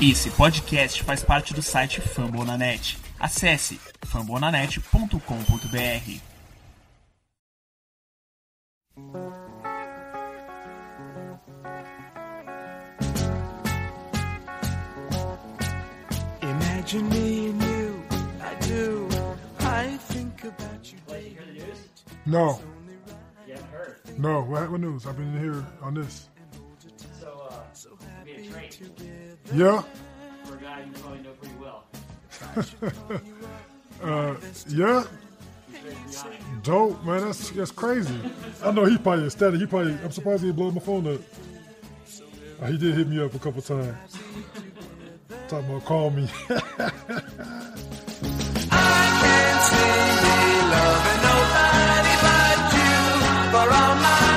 Esse podcast faz parte do site Fambonanet. Acesse fambonanet.com.br. Imagine me and you, I do. I think about you. No, You haven't heard. no. What, what news? I've been here on this. So, uh, be a train Yeah, for a guy you probably know pretty well. uh, yeah. Dope, man. That's that's crazy. I know he probably ecstatic. He probably. I'm surprised he blew my phone up. Uh, he did hit me up a couple times. Talking about call me. Can't see me loving nobody but you for all my life.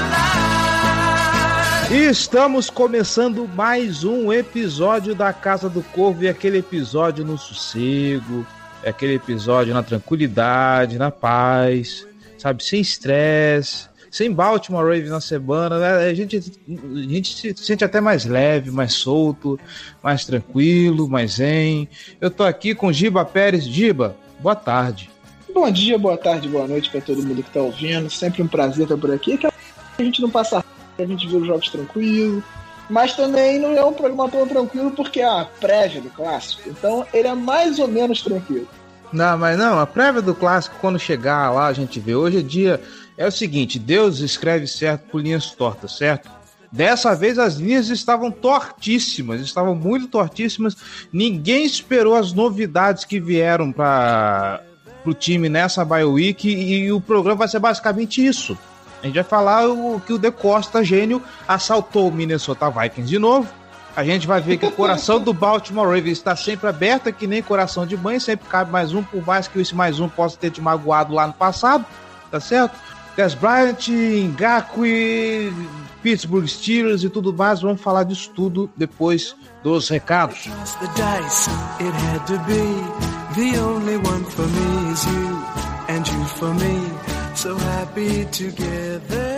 E estamos começando mais um episódio da Casa do Corvo e aquele episódio no sossego, é aquele episódio na tranquilidade, na paz, sabe, sem estresse, sem Baltimore Ravens na semana, né? a gente, a gente se sente até mais leve, mais solto, mais tranquilo, mais zen. Eu tô aqui com Giba Pérez. Giba, boa tarde. Bom dia, boa tarde, boa noite pra todo mundo que tá ouvindo. Sempre um prazer estar por aqui. Que a gente não passa a gente vê os jogos tranquilo. Mas também não é um programa tão tranquilo porque é a prévia do clássico. Então ele é mais ou menos tranquilo. Não, mas não, a prévia do clássico, quando chegar lá, a gente vê. Hoje é dia. É o seguinte: Deus escreve certo por linhas tortas, certo? Dessa vez as linhas estavam tortíssimas, estavam muito tortíssimas. Ninguém esperou as novidades que vieram para o time nessa bye week e, e o programa vai ser basicamente isso. A gente vai falar o que o De Costa, gênio, assaltou o Minnesota Vikings de novo. A gente vai ver que o coração do Baltimore Ravens está sempre aberto, é que nem coração de mãe, sempre cabe mais um, por mais que esse mais um possa ter te magoado lá no passado, tá certo? Gus Bryant, Ngakwe, Pittsburgh Steelers e tudo mais, vamos falar disso tudo depois dos recados. So happy together.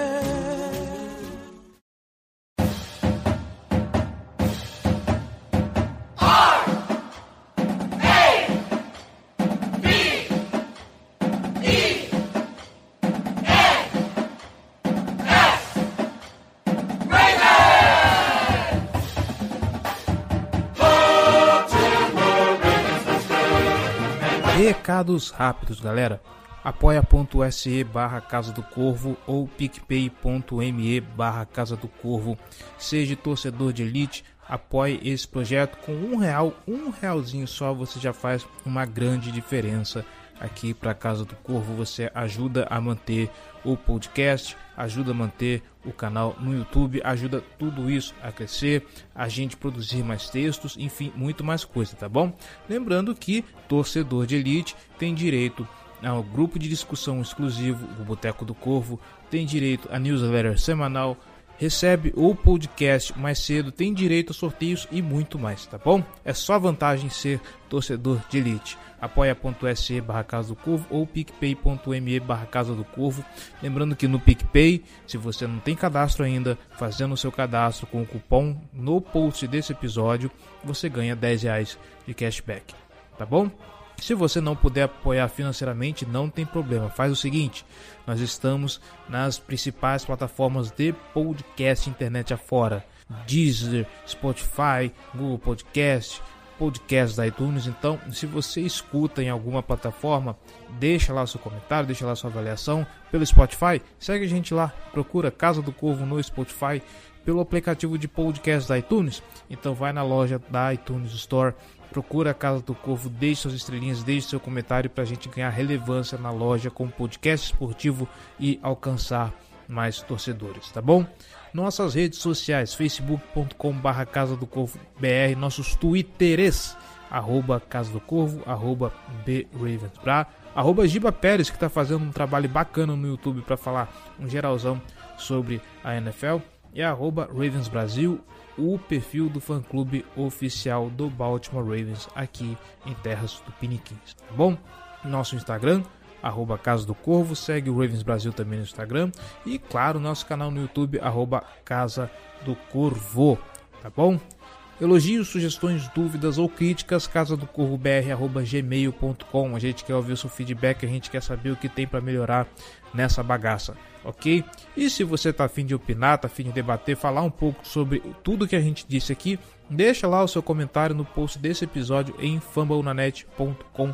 Recados rápidos, galera. apoia.se barra Casa do Corvo ou picpay.me barra Casa do Corvo. Seja torcedor de elite, apoie esse projeto com um real, um realzinho só, você já faz uma grande diferença aqui para Casa do Corvo. Você ajuda a manter o podcast, ajuda a manter o canal no YouTube, ajuda tudo isso a crescer, a gente produzir mais textos, enfim, muito mais coisa, tá bom? Lembrando que torcedor de elite tem direito ao grupo de discussão exclusivo, o Boteco do Corvo, tem direito a newsletter semanal, recebe o podcast mais cedo, tem direito a sorteios e muito mais, tá bom? É só vantagem ser torcedor de elite. apoia.se barra Casa do Corvo ou picpay.me barra Casa do Corvo. Lembrando que no PicPay, se você não tem cadastro ainda, fazendo o seu cadastro com o cupom no post desse episódio, você ganha 10 reais de cashback, tá bom? Se você não puder apoiar financeiramente, não tem problema. Faz o seguinte: nós estamos nas principais plataformas de podcast internet afora: Deezer, Spotify, Google Podcast, podcast da iTunes. Então, se você escuta em alguma plataforma, deixa lá seu comentário, deixa lá sua avaliação. Pelo Spotify, segue a gente lá, procura Casa do Corvo no Spotify. Pelo aplicativo de podcast da iTunes, então vai na loja da iTunes Store, procura a Casa do Corvo, deixe suas estrelinhas, deixe seu comentário para a gente ganhar relevância na loja como podcast esportivo e alcançar mais torcedores, tá bom? Nossas redes sociais, facebook.com.br Casa do Corvo BR, nossos twitters, arroba Casa do Corvo, arroba BRavensBra, arroba Giba Pérez, que está fazendo um trabalho bacana no YouTube para falar um geralzão sobre a NFL, e arroba Ravens Brasil, o perfil do fã-clube oficial do Baltimore Ravens aqui em terras do Piniquins, tá bom? Nosso Instagram, arroba Casa do Corvo, segue o Ravens Brasil também no Instagram e, claro, nosso canal no YouTube, arroba Casa do Corvo, tá bom? Elogios, sugestões, dúvidas ou críticas, casa do corvo br@gmail.com. A gente quer ouvir o seu feedback, a gente quer saber o que tem para melhorar nessa bagaça, ok? E se você tá afim de opinar, tá afim de debater, falar um pouco sobre tudo que a gente disse aqui, deixa lá o seu comentário no post desse episódio em fumblenanet.com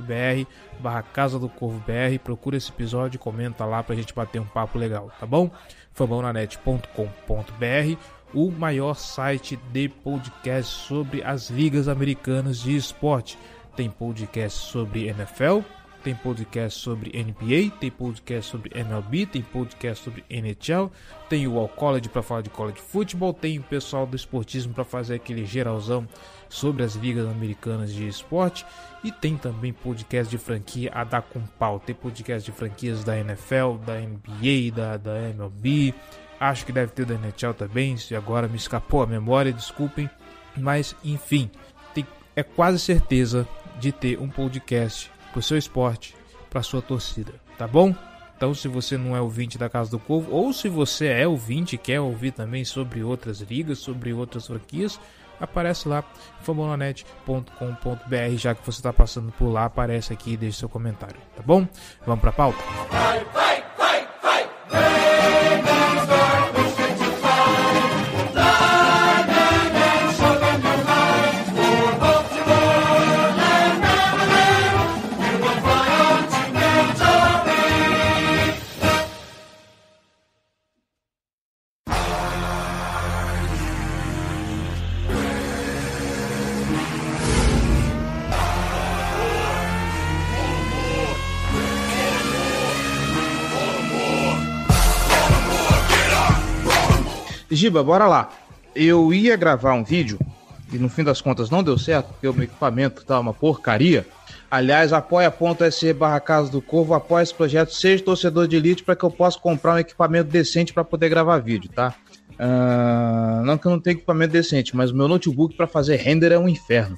br barra Casa do Corvo BR. Procura esse episódio e comenta lá pra gente bater um papo legal, tá bom? fambonanet.com.br o maior site de podcast sobre as ligas americanas de esporte. Tem podcast sobre NFL, tem podcast sobre NBA, tem podcast sobre MLB, tem podcast sobre NHL, tem o All College para falar de college football, tem o pessoal do esportismo para fazer aquele geralzão sobre as ligas americanas de esporte e tem também podcast de franquia a dar com pau. Tem podcast de franquias da NFL, da NBA, da, da MLB, acho que deve ter da NHL também, se agora me escapou a memória, desculpem, mas enfim, tem, é quase certeza de ter um podcast pro seu esporte, pra sua torcida, tá bom? Então, se você não é ouvinte da Casa do Povo, ou se você é ouvinte e quer ouvir também sobre outras ligas, sobre outras franquias, aparece lá, fambonanet.com.br, já que você está passando por lá, aparece aqui e deixa seu comentário, tá bom? Vamos pra pauta? Vai, vai, vai, Giba, bora lá. Eu ia gravar um vídeo e no fim das contas não deu certo, porque o meu equipamento tá uma porcaria. Aliás, apoia.se barra Casa do Corvo, apoia esse projeto, seja torcedor de elite para que eu possa comprar um equipamento decente para poder gravar vídeo, tá? Uh, não que eu não tenha equipamento decente, mas o meu notebook para fazer render é um inferno.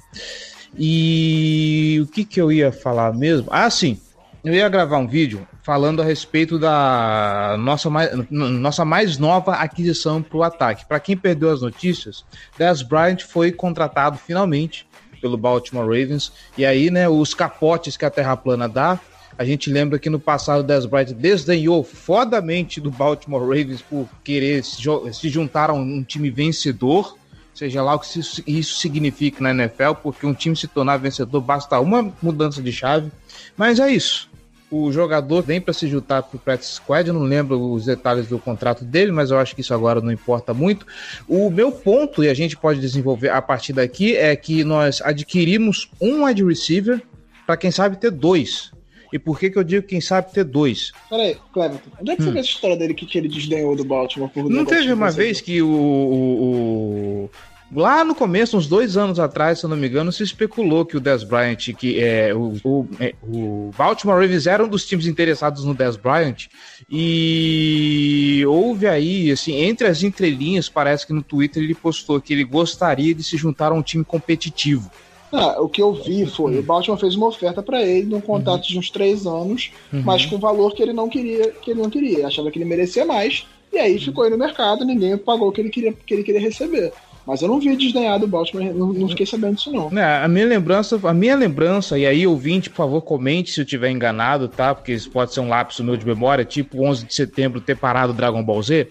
E o que que eu ia falar mesmo? Ah, sim, eu ia gravar um vídeo falando a respeito da nossa mais, nossa mais nova aquisição para o ataque. Para quem perdeu as notícias, Dez Bryant foi contratado finalmente pelo Baltimore Ravens. E aí, né, os capotes que a Terra plana dá. A gente lembra que no passado o Dez Bryant desdenhou fodamente do Baltimore Ravens por querer se, juntar a um time vencedor seja lá o que isso significa na NFL, porque um time se tornar vencedor basta uma mudança de chave. Mas é isso o jogador vem para se juntar para o practice squad, eu não lembro os detalhes do contrato dele, mas eu acho que isso agora não importa muito. O meu ponto, e a gente pode desenvolver a partir daqui, é que nós adquirimos um wide receiver para quem sabe ter dois. E por que, que eu digo quem sabe ter dois? Peraí, Cleverton, onde é que hum. foi essa história dele que ele desdenhou do Baltimore por Não teve uma vez que o, o, Lá no começo, uns dois anos atrás, se eu não me engano, se especulou que o Dez Bryant, que é o, o, é, o Baltimore Ravens era um dos times interessados no Dez Bryant, e houve aí, assim, entre as entrelinhas, parece que no Twitter ele postou que ele gostaria de se juntar a um time competitivo. Ah, o que eu vi foi, o Baltimore fez uma oferta para ele num contrato uhum. de uns três anos, uhum. mas com valor que ele não queria, que ele não queria, achava que ele merecia mais, e aí ficou aí no mercado, ninguém pagou o que ele queria, que ele queria receber. Mas eu não vi desdenhar do Baltimore, não, não fiquei sabendo disso, não. É, a minha lembrança, a minha lembrança, e aí, ouvinte, por favor, comente se eu tiver enganado, tá? Porque isso pode ser um lapso meu de memória, tipo 11 de setembro ter parado o Dragon Ball Z.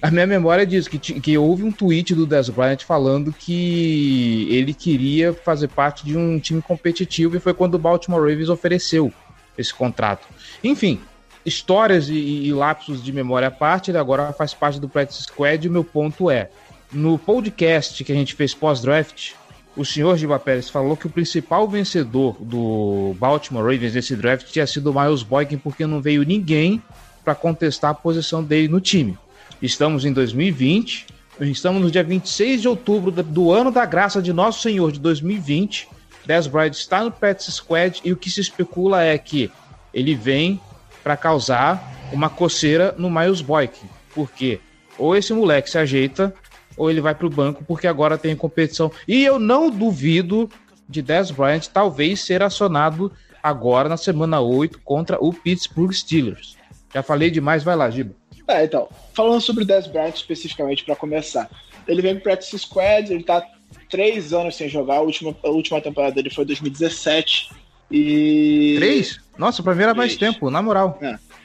A minha memória diz que, que houve um tweet do Dez Bryant falando que ele queria fazer parte de um time competitivo e foi quando o Baltimore Ravens ofereceu esse contrato. Enfim, histórias e, e lapsos de memória à parte, ele agora faz parte do Practice Squad e o meu ponto é, no podcast que a gente fez pós-draft, o senhor Giba Pérez falou que o principal vencedor do Baltimore Ravens nesse draft tinha sido o Miles Boykin, porque não veio ninguém para contestar a posição dele no time. Estamos em 2020, estamos no dia 26 de outubro do ano da graça de Nosso Senhor de 2020. Dez Bryant está no Pets Squad e o que se especula é que ele vem para causar uma coceira no Miles Boykin. Porque ou esse moleque se ajeita ou ele vai para o banco porque agora tem competição. E eu não duvido de Dez Bryant talvez ser acionado agora na semana 8 contra o Pittsburgh Steelers. Já falei demais, vai lá, Giba. É, então, falando sobre o Dez Bryant especificamente para começar. Ele vem pro practice squad, ele tá três anos sem jogar. A última, a última temporada dele foi 2017. E. Três? Nossa, pra mim era mais tempo, na moral.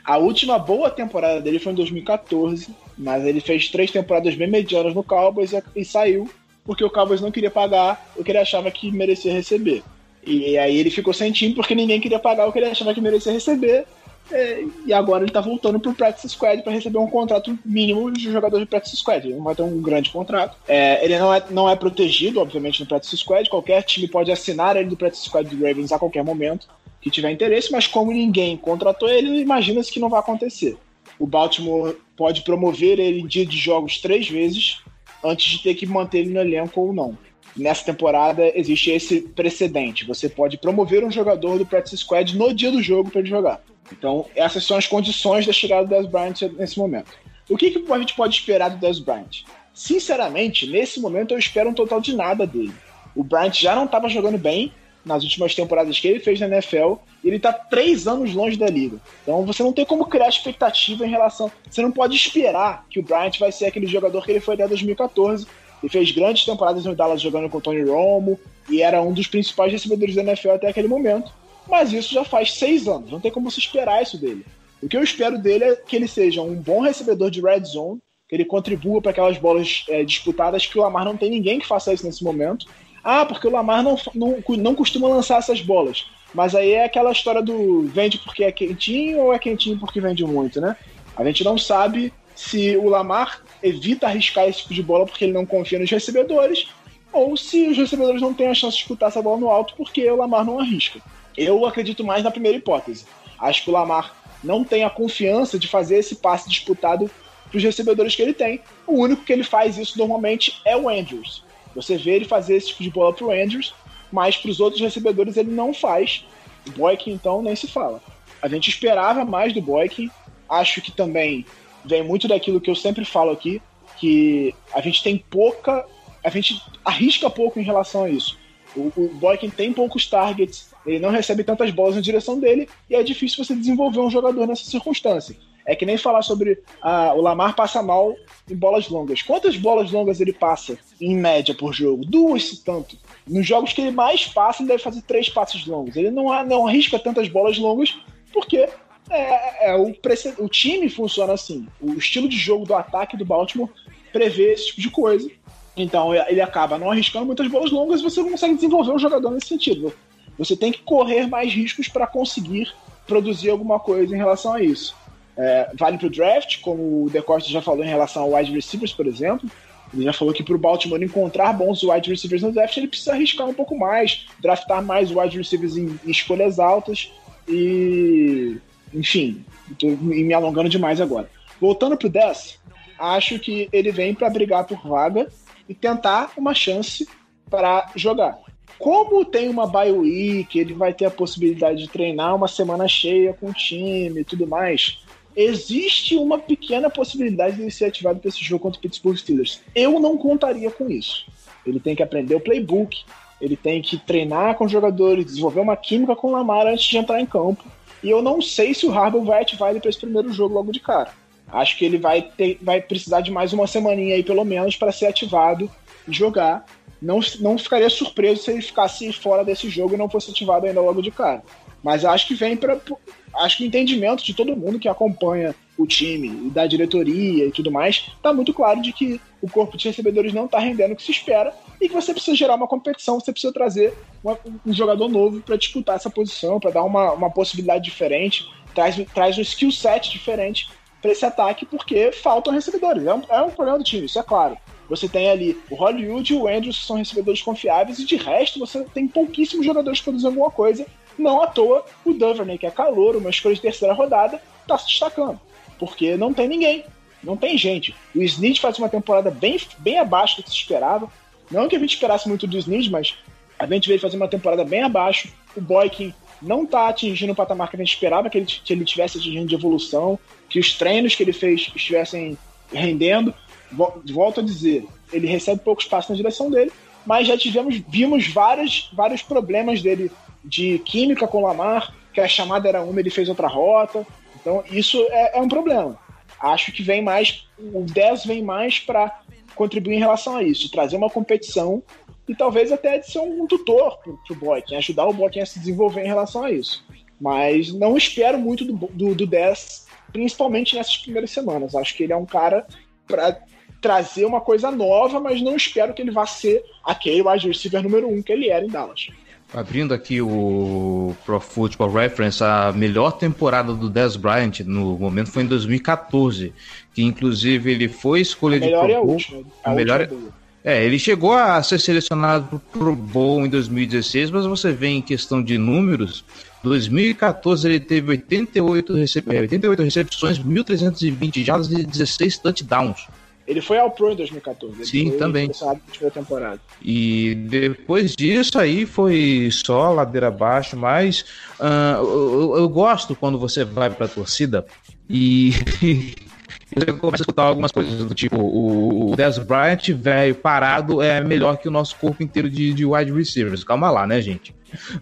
A última boa temporada dele foi em 2014, mas ele fez três temporadas bem medianas no Cowboys e, e saiu porque o Cowboys não queria pagar o que ele achava que merecia receber. E aí ele ficou sem time porque ninguém queria pagar o que ele achava que merecia receber. É, E agora ele tá voltando pro Practice Squad para receber um contrato mínimo de jogador de Practice Squad. Ele não vai ter um grande contrato. É, ele não é, não é protegido, obviamente, no Practice Squad. Qualquer time pode assinar ele do Practice Squad do Ravens a qualquer momento que tiver interesse, mas como ninguém contratou ele, imagina-se que não vai acontecer. O Baltimore pode promover ele em dia de jogos três vezes antes de ter que manter ele no elenco ou não. Nessa temporada existe esse precedente. Você pode promover um jogador do Practice Squad no dia do jogo para ele jogar. Então, essas são as condições da chegada do Dez Bryant nesse momento. O que, que a gente pode esperar do Dez Bryant? Sinceramente, nesse momento eu espero um total de nada dele. O Bryant já não estava jogando bem nas últimas temporadas que ele fez na NFL ele está três anos longe da liga. Então você não tem como criar expectativa em relação. Você não pode esperar que o Bryant vai ser aquele jogador que ele foi até 2014. Ele fez grandes temporadas no Dallas jogando com o Tony Romo e era um dos principais recebedores da NFL até aquele momento. Mas isso já faz seis anos, não tem como se esperar isso dele. O que eu espero dele é que ele seja um bom recebedor de red zone, que ele contribua para aquelas bolas é, disputadas que o Lamar não tem ninguém que faça isso nesse momento. Ah, porque o Lamar não, não, não costuma lançar essas bolas. Mas aí é aquela história do vende porque é quentinho ou é quentinho porque vende muito, né? A gente não sabe se o Lamar evita arriscar esse tipo de bola porque ele não confia nos recebedores, ou se os recebedores não têm a chance de disputar essa bola no alto porque o Lamar não arrisca. Eu acredito mais na primeira hipótese. Acho que o Lamar não tem a confiança de fazer esse passe disputado para os recebedores que ele tem. O único que ele faz isso normalmente é o Andrews. Você vê ele fazer esse tipo de bola para o Andrews, mas para os outros recebedores ele não faz. O Boykin, então, nem se fala. A gente esperava mais do Boykin. Acho que também vem muito daquilo que eu sempre falo aqui, que a gente tem pouca. A gente arrisca pouco em relação a isso. O, o Boykin tem poucos targets, ele não recebe tantas bolas na direção dele, e é difícil você desenvolver um jogador nessa circunstância. É que nem falar sobre ah, o Lamar passa mal em bolas longas. Quantas bolas longas ele passa em média por jogo? Duas, se tanto. Nos jogos que ele mais passa, ele deve fazer três passes longos. Ele não, não arrisca tantas bolas longas porque é, é, o, prece- o time funciona assim. O estilo de jogo do ataque do Baltimore prevê esse tipo de coisa. Então ele acaba não arriscando muitas bolas longas e você não consegue desenvolver um jogador nesse sentido. Você tem que correr mais riscos para conseguir produzir alguma coisa em relação a isso. É, vale para o draft, como o De Costa já falou em relação ao wide receivers, por exemplo. Ele já falou que para o Baltimore encontrar bons wide receivers no draft, ele precisa arriscar um pouco mais, draftar mais wide receivers em, em escolhas altas e. Enfim, estou me alongando demais agora. Voltando para o 10, acho que ele vem para brigar por vaga e tentar uma chance para jogar. Como tem uma bye week, ele vai ter a possibilidade de treinar uma semana cheia com o time e tudo mais. Existe uma pequena possibilidade de ele ser ativado para esse jogo contra o Pittsburgh Steelers. Eu não contaria com isso. Ele tem que aprender o playbook, ele tem que treinar com os jogadores, desenvolver uma química com o Lamar antes de entrar em campo. E eu não sei se o Harbaugh vai ativar ele para esse primeiro jogo logo de cara. Acho que ele vai, ter, vai precisar de mais uma semaninha aí, pelo menos, para ser ativado e jogar. Não, não ficaria surpreso se ele ficasse fora desse jogo e não fosse ativado ainda logo de cara. Mas acho que vem para. Acho que o entendimento de todo mundo que acompanha o time e da diretoria e tudo mais, tá muito claro de que o corpo de recebedores não tá rendendo o que se espera e que você precisa gerar uma competição, você precisa trazer uma- um jogador novo para disputar essa posição, para dar uma, uma possibilidade diferente, traz, traz um skill set diferente para esse ataque, porque faltam recebedores. É um, é um problema do time, isso é claro. Você tem ali o Hollywood e o Andrews, que são recebedores confiáveis, e de resto você tem pouquíssimos jogadores que produzem alguma coisa. Não à toa, o Duvernay, que é calor, uma escolha de terceira rodada, está se destacando. Porque não tem ninguém, não tem gente. O Snead faz uma temporada bem, bem abaixo do que se esperava. Não que a gente esperasse muito do Snead, mas a gente veio fazer uma temporada bem abaixo. O Boykin não está atingindo o patamar que a gente esperava que ele, que ele tivesse atingindo de evolução, que os treinos que ele fez estivessem rendendo. Vol- Volto a dizer, ele recebe poucos passos na direção dele, mas já tivemos, vimos vários, vários problemas dele de química com o Lamar, que a chamada era uma, ele fez outra rota. Então, isso é, é um problema. Acho que vem mais, o 10 vem mais para contribuir em relação a isso, trazer uma competição e talvez até de ser um tutor pro, pro Boykin, ajudar o Boykin a se desenvolver em relação a isso. Mas não espero muito do, do, do 10, principalmente nessas primeiras semanas. Acho que ele é um cara para trazer uma coisa nova, mas não espero que ele vá ser aquele wide receiver número um que ele era em Dallas. Abrindo aqui o Pro Football Reference, a melhor temporada do Dez Bryant no momento foi em 2014, que inclusive ele foi escolha de melhor Pro é a Bowl. última. A melhor é-. É, ele chegou a ser selecionado pro Pro Bowl em 2016, mas você vê em questão de números, 2014 ele teve 88, recep... é, 88 recepções, 1.320 jardas e 16 touchdowns. Ele foi ao Pro em 2014. Ele Sim, também. temporada. E depois disso aí foi só ladeira abaixo, mas ah, eu, eu gosto quando você vai pra torcida e você começa a escutar algumas coisas do tipo o, o Dez Bryant, velho, parado é melhor que o nosso corpo inteiro de, de wide receivers. Calma lá, né, gente?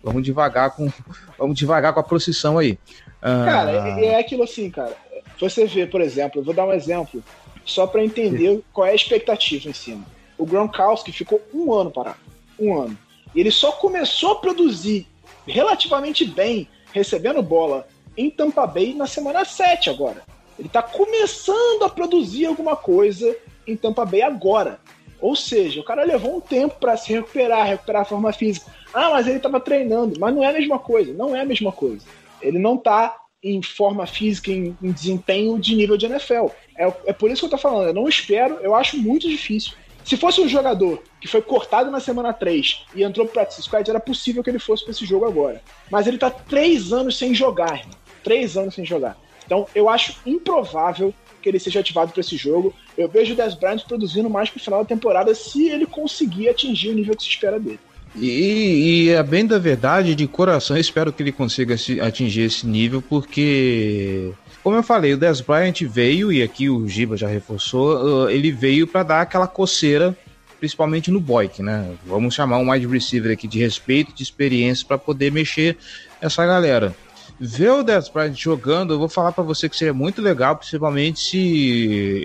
Vamos devagar com, vamos devagar com a procissão aí. Ah, Cara, é, é aquilo assim, cara. Você vê, por exemplo, eu vou dar um exemplo, só pra entender qual é a expectativa em cima. O Gronkowski ficou um ano parado. Um ano. E ele só começou a produzir relativamente bem, recebendo bola em Tampa Bay na semana 7 agora. Ele tá começando a produzir alguma coisa em Tampa Bay agora. Ou seja, o cara levou um tempo para se recuperar, recuperar a forma física. Ah, mas ele tava treinando. Mas não é a mesma coisa. Não é a mesma coisa. Ele não tá em forma física, em, em desempenho de nível de NFL. É, é por isso que eu tô falando. Eu não espero, eu acho muito difícil. Se fosse um jogador que foi cortado na semana 3 e entrou pro Practice Squad, era possível que ele fosse para esse jogo agora. Mas ele tá três anos sem jogar, irmão. Três anos sem jogar. Então eu acho improvável que ele seja ativado para esse jogo. Eu vejo o Des Bryant produzindo mais pro final da temporada se ele conseguir atingir o nível que se espera dele. E, e é bem da verdade, de coração, espero que ele consiga atingir esse nível, porque, como eu falei, o Des Bryant veio, e aqui o Giba já reforçou, uh, ele veio para dar aquela coceira, principalmente no Boyk, né? Vamos chamar um wide receiver aqui de respeito, de experiência, para poder mexer essa galera. Ver o Des Bryant jogando, eu vou falar para você que seria muito legal, principalmente se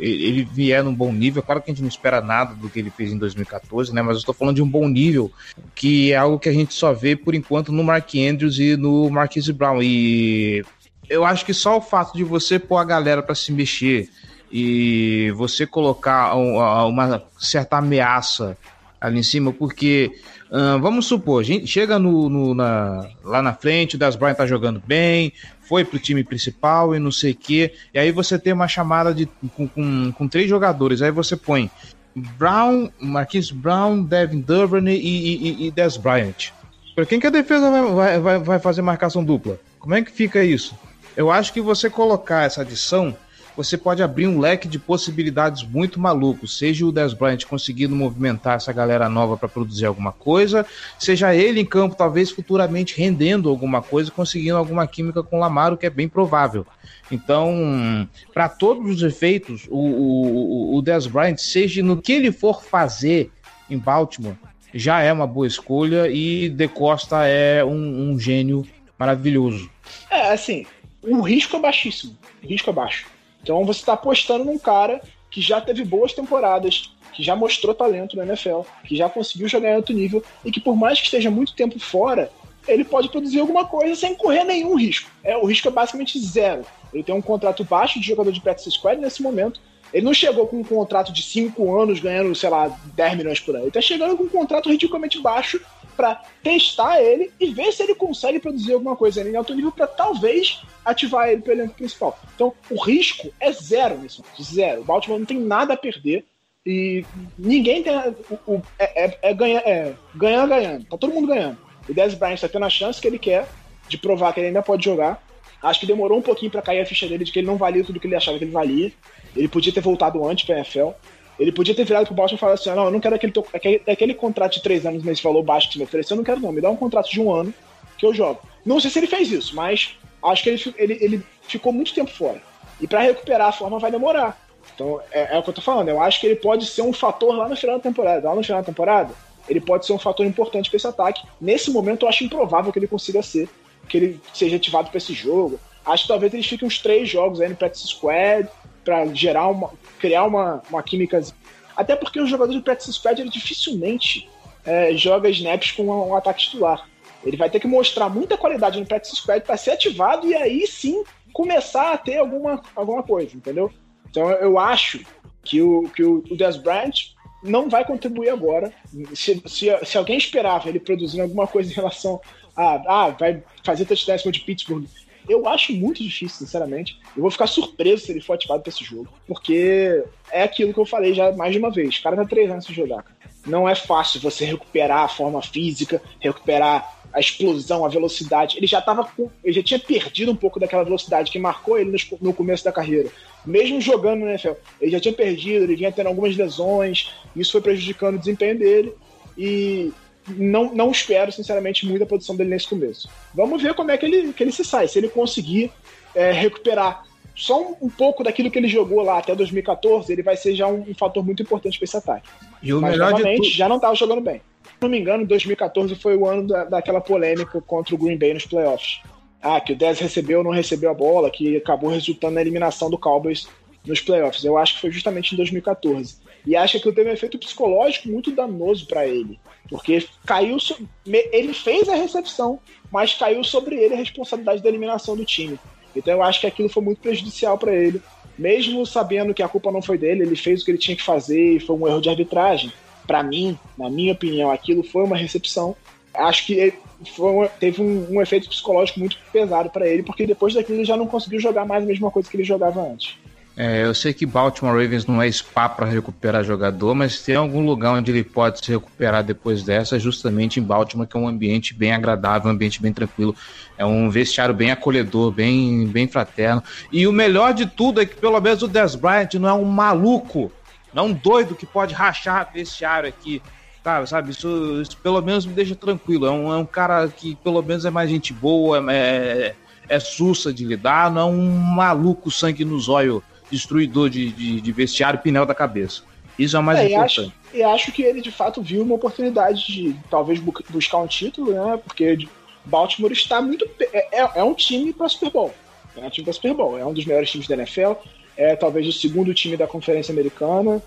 ele vier num bom nível. Claro que a gente não espera nada do que ele fez em 2014, né? Mas eu estou falando de um bom nível, que é algo que a gente só vê por enquanto no Mark Andrews e no Marquise Brown. E eu acho que só o fato de você pôr a galera para se mexer e você colocar um- uma certa ameaça ali em cima, porque vamos supor, gente chega no, no- na- lá na frente, o Das Bryant tá jogando bem, foi pro time principal e não sei o quê, e aí você tem uma chamada de, com, com, com três jogadores, aí você põe Brown, Marquise Brown, Devin Duvernay e, e, e Des Bryant. Pra quem que a defesa vai, vai, vai fazer marcação dupla? Como é que fica isso? Eu acho que você colocar essa adição, você pode abrir um leque de possibilidades muito malucos. Seja o Des Bryant conseguindo movimentar essa galera nova para produzir alguma coisa, seja ele em campo, talvez futuramente rendendo alguma coisa, conseguindo alguma química com o Lamar, o que é bem provável. Então, para todos os efeitos, o, o, o Des Bryant, seja no que ele for fazer em Baltimore, já é uma boa escolha e De Costa é um, um gênio maravilhoso. É, assim, o risco é baixíssimo. O risco é baixo. Então você está apostando num cara que já teve boas temporadas, que já mostrou talento no NFL, que já conseguiu jogar em alto nível e que por mais que esteja muito tempo fora, ele pode produzir alguma coisa sem correr nenhum risco. É, o risco é basicamente zero. Ele tem um contrato baixo de jogador de practice squad nesse momento. Ele não chegou com um contrato de 5 anos ganhando, sei lá, 10 milhões por ano. Ele tá chegando com um contrato ridiculamente baixo para testar ele e ver se ele consegue produzir alguma coisa em alto nível para talvez ativar ele para elenco principal. Então, o risco é zero momento, zero. O Baltimore não tem nada a perder e ninguém tem o, o- é, é, é ganhar, é ganhar ganhando. Tá todo mundo ganhando. O Dez Bryant tá tendo a chance que ele quer de provar que ele ainda pode jogar. Acho que demorou um pouquinho para cair a ficha dele de que ele não valia tudo que ele achava que ele valia. Ele podia ter voltado antes pra NFL. Ele podia ter virado pro Baltimore e falado assim: ah, não, eu não quero aquele, aquele, aquele contrato de três anos nesse valor baixo que você me ofereceu, eu não quero não. Me dá um contrato de um ano que eu jogo. Não sei se ele fez isso, mas acho que ele, ele, ele ficou muito tempo fora. E para recuperar a forma vai demorar. Então é, é o que eu tô falando. Eu acho que ele pode ser um fator lá no final da temporada. Lá no final da temporada, ele pode ser um fator importante para esse ataque. Nesse momento, eu acho improvável que ele consiga ser, que ele seja ativado para esse jogo. Acho que talvez eles fiquem uns três jogos aí no Practice Squad para gerar uma, criar uma, uma química. Até porque o jogador de Practice Squad ele dificilmente é, joga snaps com um, um ataque titular. Ele vai ter que mostrar muita qualidade no practice squad para ser ativado e aí sim começar a ter alguma, alguma coisa, entendeu? Então eu acho que o, que o, o Des Bryant não vai contribuir agora. Se, se, se, alguém esperava ele produzindo alguma coisa em relação a ah, vai fazer touchdown de Pittsburgh, eu acho muito difícil, sinceramente. Eu vou ficar surpreso se ele for ativado para esse jogo, porque é aquilo que eu falei já mais de uma vez. O cara tá três anos sem jogar. Cara. Não é fácil você recuperar a forma física, recuperar a explosão, a velocidade. Ele já tava com, ele já tinha perdido um pouco daquela velocidade que marcou ele no, no começo da carreira. Mesmo jogando no NFL, ele já tinha perdido, ele vinha tendo algumas lesões, isso foi prejudicando o desempenho dele. E não, não espero, sinceramente, muito a produção dele nesse começo. Vamos ver como é que ele, que ele se sai. Se ele conseguir é, recuperar só um, um, pouco daquilo que ele jogou lá até 2014, ele vai ser já um, um fator muito importante para esse ataque. E o Mas, melhor novamente, de já não estava jogando bem. Se não me engano, 2014 foi o ano da, daquela polêmica contra o Green Bay nos playoffs. Ah, que o Dez recebeu ou não recebeu a bola, que acabou resultando na eliminação do Cowboys nos playoffs. Eu acho que foi justamente em 2014. E acho que teve um efeito psicológico muito danoso para ele. Porque caiu. So... Ele fez a recepção, mas caiu sobre ele a responsabilidade da eliminação do time. Então eu acho que aquilo foi muito prejudicial para ele. Mesmo sabendo que a culpa não foi dele, ele fez o que ele tinha que fazer e foi um erro de arbitragem. Para mim, na minha opinião, aquilo foi uma recepção. Acho que foi, teve um, um efeito psicológico muito pesado para ele, porque depois daquilo ele já não conseguiu jogar mais a mesma coisa que ele jogava antes. É, eu sei que Baltimore Ravens não é spa para recuperar jogador, mas tem algum lugar onde ele pode se recuperar depois dessa, justamente em Baltimore, que é um ambiente bem agradável, um ambiente bem tranquilo. É um vestiário bem acolhedor, bem, bem fraterno. E o melhor de tudo é que pelo menos o Des Bryant não é um maluco, não é um doido que pode rachar vestiário aqui. Sabe, isso, isso, pelo menos me deixa tranquilo. É um, é um cara que pelo menos é mais gente boa, é, é, é sussa de lidar, não é um maluco sangue nos olhos destruidor de, de, de vestiário pneu da cabeça. Isso é o mais é, importante. E acho, e acho que ele de fato viu uma oportunidade de talvez buscar um título, né? Porque Baltimore está muito. É, é, é um time para Super Bowl. É um time para Super Bowl. É um dos melhores times da NFL. É talvez o segundo time da Conferência Americana.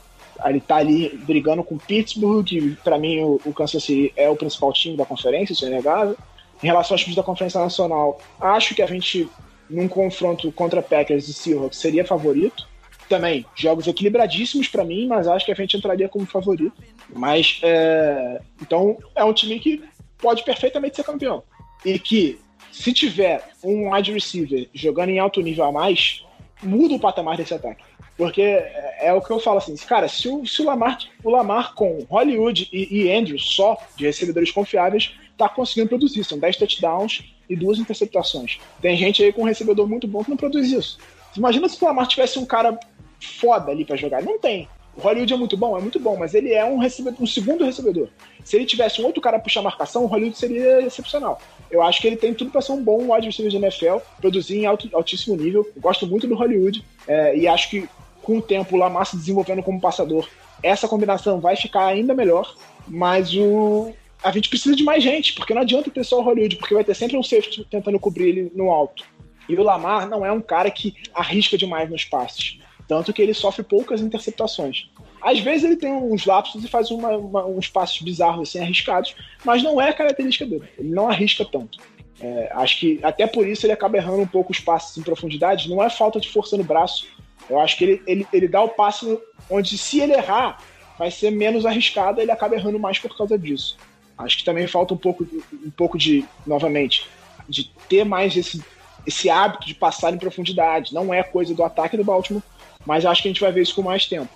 Ele está ali brigando com Pittsburgh, que para mim o, o Kansas City é o principal time da conferência, isso é inegável. Em relação aos times da Conferência Nacional, acho que a gente num confronto contra Packers e Seahawks seria favorito. Também, jogos equilibradíssimos para mim, mas acho que a gente entraria como favorito. Mas, é... então, é um time que pode perfeitamente ser campeão. E que, se tiver um wide receiver jogando em alto nível a mais, muda o patamar desse ataque. Porque é, é o que eu falo assim, cara, se o, se o Lamar, o Lamar com Hollywood e, e Andrew só de recebedores confiáveis, tá conseguindo produzir. São 10 touchdowns e duas interceptações. Tem gente aí com um recebedor muito bom que não produz isso. Imagina se o Lamar tivesse um cara foda ali para jogar. Não tem. O Hollywood é muito bom, é muito bom, mas ele é um, recebedor, um segundo recebedor. Se ele tivesse um outro cara puxar marcação, o Hollywood seria excepcional. Eu acho que ele tem tudo para ser um bom wide receiver de NFL, produzir em alto, altíssimo nível. Eu gosto muito do Hollywood é, e acho que com o tempo o Lamar se desenvolvendo como passador, essa combinação vai ficar ainda melhor. Mas o, a gente precisa de mais gente, porque não adianta ter só o Hollywood, porque vai ter sempre um safety tentando cobrir ele no alto. E o Lamar não é um cara que arrisca demais nos passes. Tanto que ele sofre poucas interceptações. Às vezes ele tem uns lapsos e faz uma, uma, uns passos bizarros, assim, arriscados, mas não é a característica dele. Ele não arrisca tanto. É, acho que até por isso ele acaba errando um pouco os passes em profundidade. Não é falta de força no braço. Eu acho que ele, ele, ele dá o passe onde, se ele errar, vai ser menos arriscado, ele acaba errando mais por causa disso. Acho que também falta um pouco, um pouco de, novamente, de ter mais esse, esse hábito de passar em profundidade. Não é coisa do ataque do Baltimore, mas acho que a gente vai ver isso com mais tempo.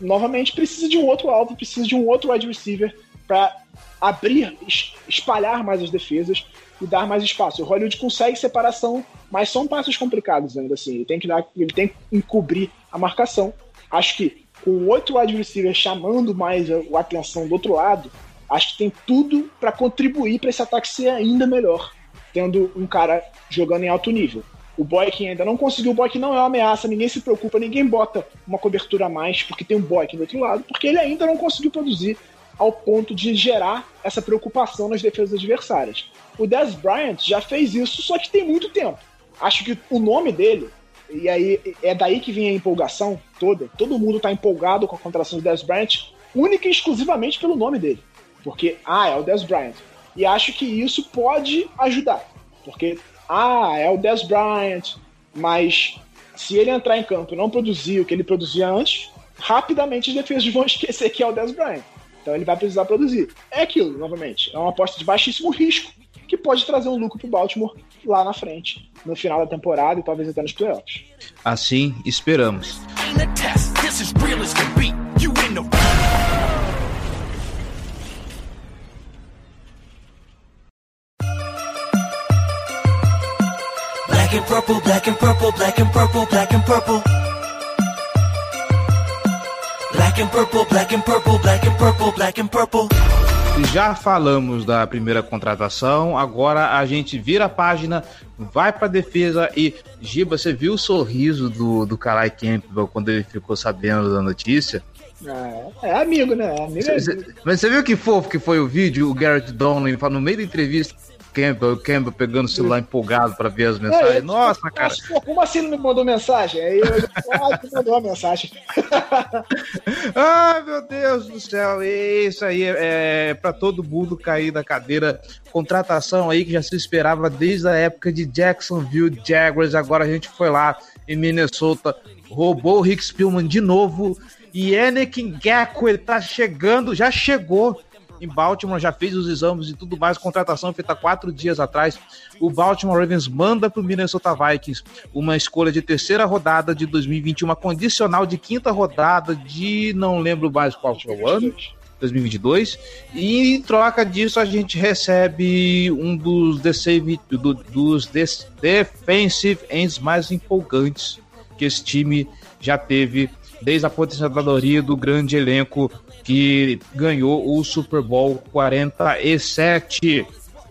Novamente, precisa de um outro alvo, precisa de um outro wide receiver para abrir, espalhar mais as defesas e dar mais espaço. O Hollywood consegue separação, mas são passos complicados ainda assim. Ele tem que, dar, ele tem que encobrir a marcação. Acho que com outro wide receiver chamando mais a atenção do outro lado, acho que tem tudo para contribuir para esse ataque ser ainda melhor, tendo um cara jogando em alto nível. O Boykin ainda não conseguiu, o Boykin não é uma ameaça, ninguém se preocupa, ninguém bota uma cobertura a mais porque tem um Boykin do outro lado, porque ele ainda não conseguiu produzir ao ponto de gerar essa preocupação nas defesas adversárias. O Dez Bryant já fez isso, só que tem muito tempo. Acho que o nome dele, e aí é daí que vem a empolgação toda, todo mundo está empolgado com a contratação do Dez Bryant, única e exclusivamente pelo nome dele. Porque, ah, é o Dez Bryant. E acho que isso pode ajudar. Porque, ah, é o Dez Bryant, mas se ele entrar em campo e não produzir o que ele produzia antes, rapidamente os defesas vão esquecer que é o Dez Bryant. Então ele vai precisar produzir. É aquilo, novamente. É uma aposta de baixíssimo risco que pode trazer um lucro para o Baltimore lá na frente, no final da temporada e talvez até nos playoffs. Assim esperamos. Black and purple, black and purple, black and purple, black and purple. Black and purple, black and purple, black and purple, black and purple. Já falamos da primeira contratação, agora a gente vira a página, vai pra defesa e. Giba, você viu o sorriso do, do Kalai Campbell quando ele ficou sabendo da notícia? É, é amigo, né? Amigo é Cê- amigo. cê- Mas você viu que fofo que foi o vídeo? O Garrett Donlin fala no meio da entrevista, Campbell, o Campbell pegando o celular empolgado pra ver as mensagens. É, Nossa, cara. Como assim ele não me mandou mensagem? Aí eu, ah, ele mandou a mensagem. Ai, meu Deus do céu, isso aí é, é para todo mundo cair da cadeira. Contratação aí que já se esperava desde a época de Jacksonville Jaguars. Agora a gente foi lá em Minnesota, roubou o Rick Spielman de novo. E Yannick Ngakwe tá chegando, já chegou em Baltimore, já fez os exames e tudo mais. Contratação feita quatro dias atrás. O Baltimore Ravens manda para o Minnesota Vikings uma escolha de terceira rodada de 2021, uma condicional de quinta rodada de não lembro mais qual foi o ano. 2022 e em troca disso a gente recebe um dos, deceive- do- dos defensive ends mais empolgantes que esse time já teve desde a aposentadoria do grande elenco que ganhou o Super Bowl 47.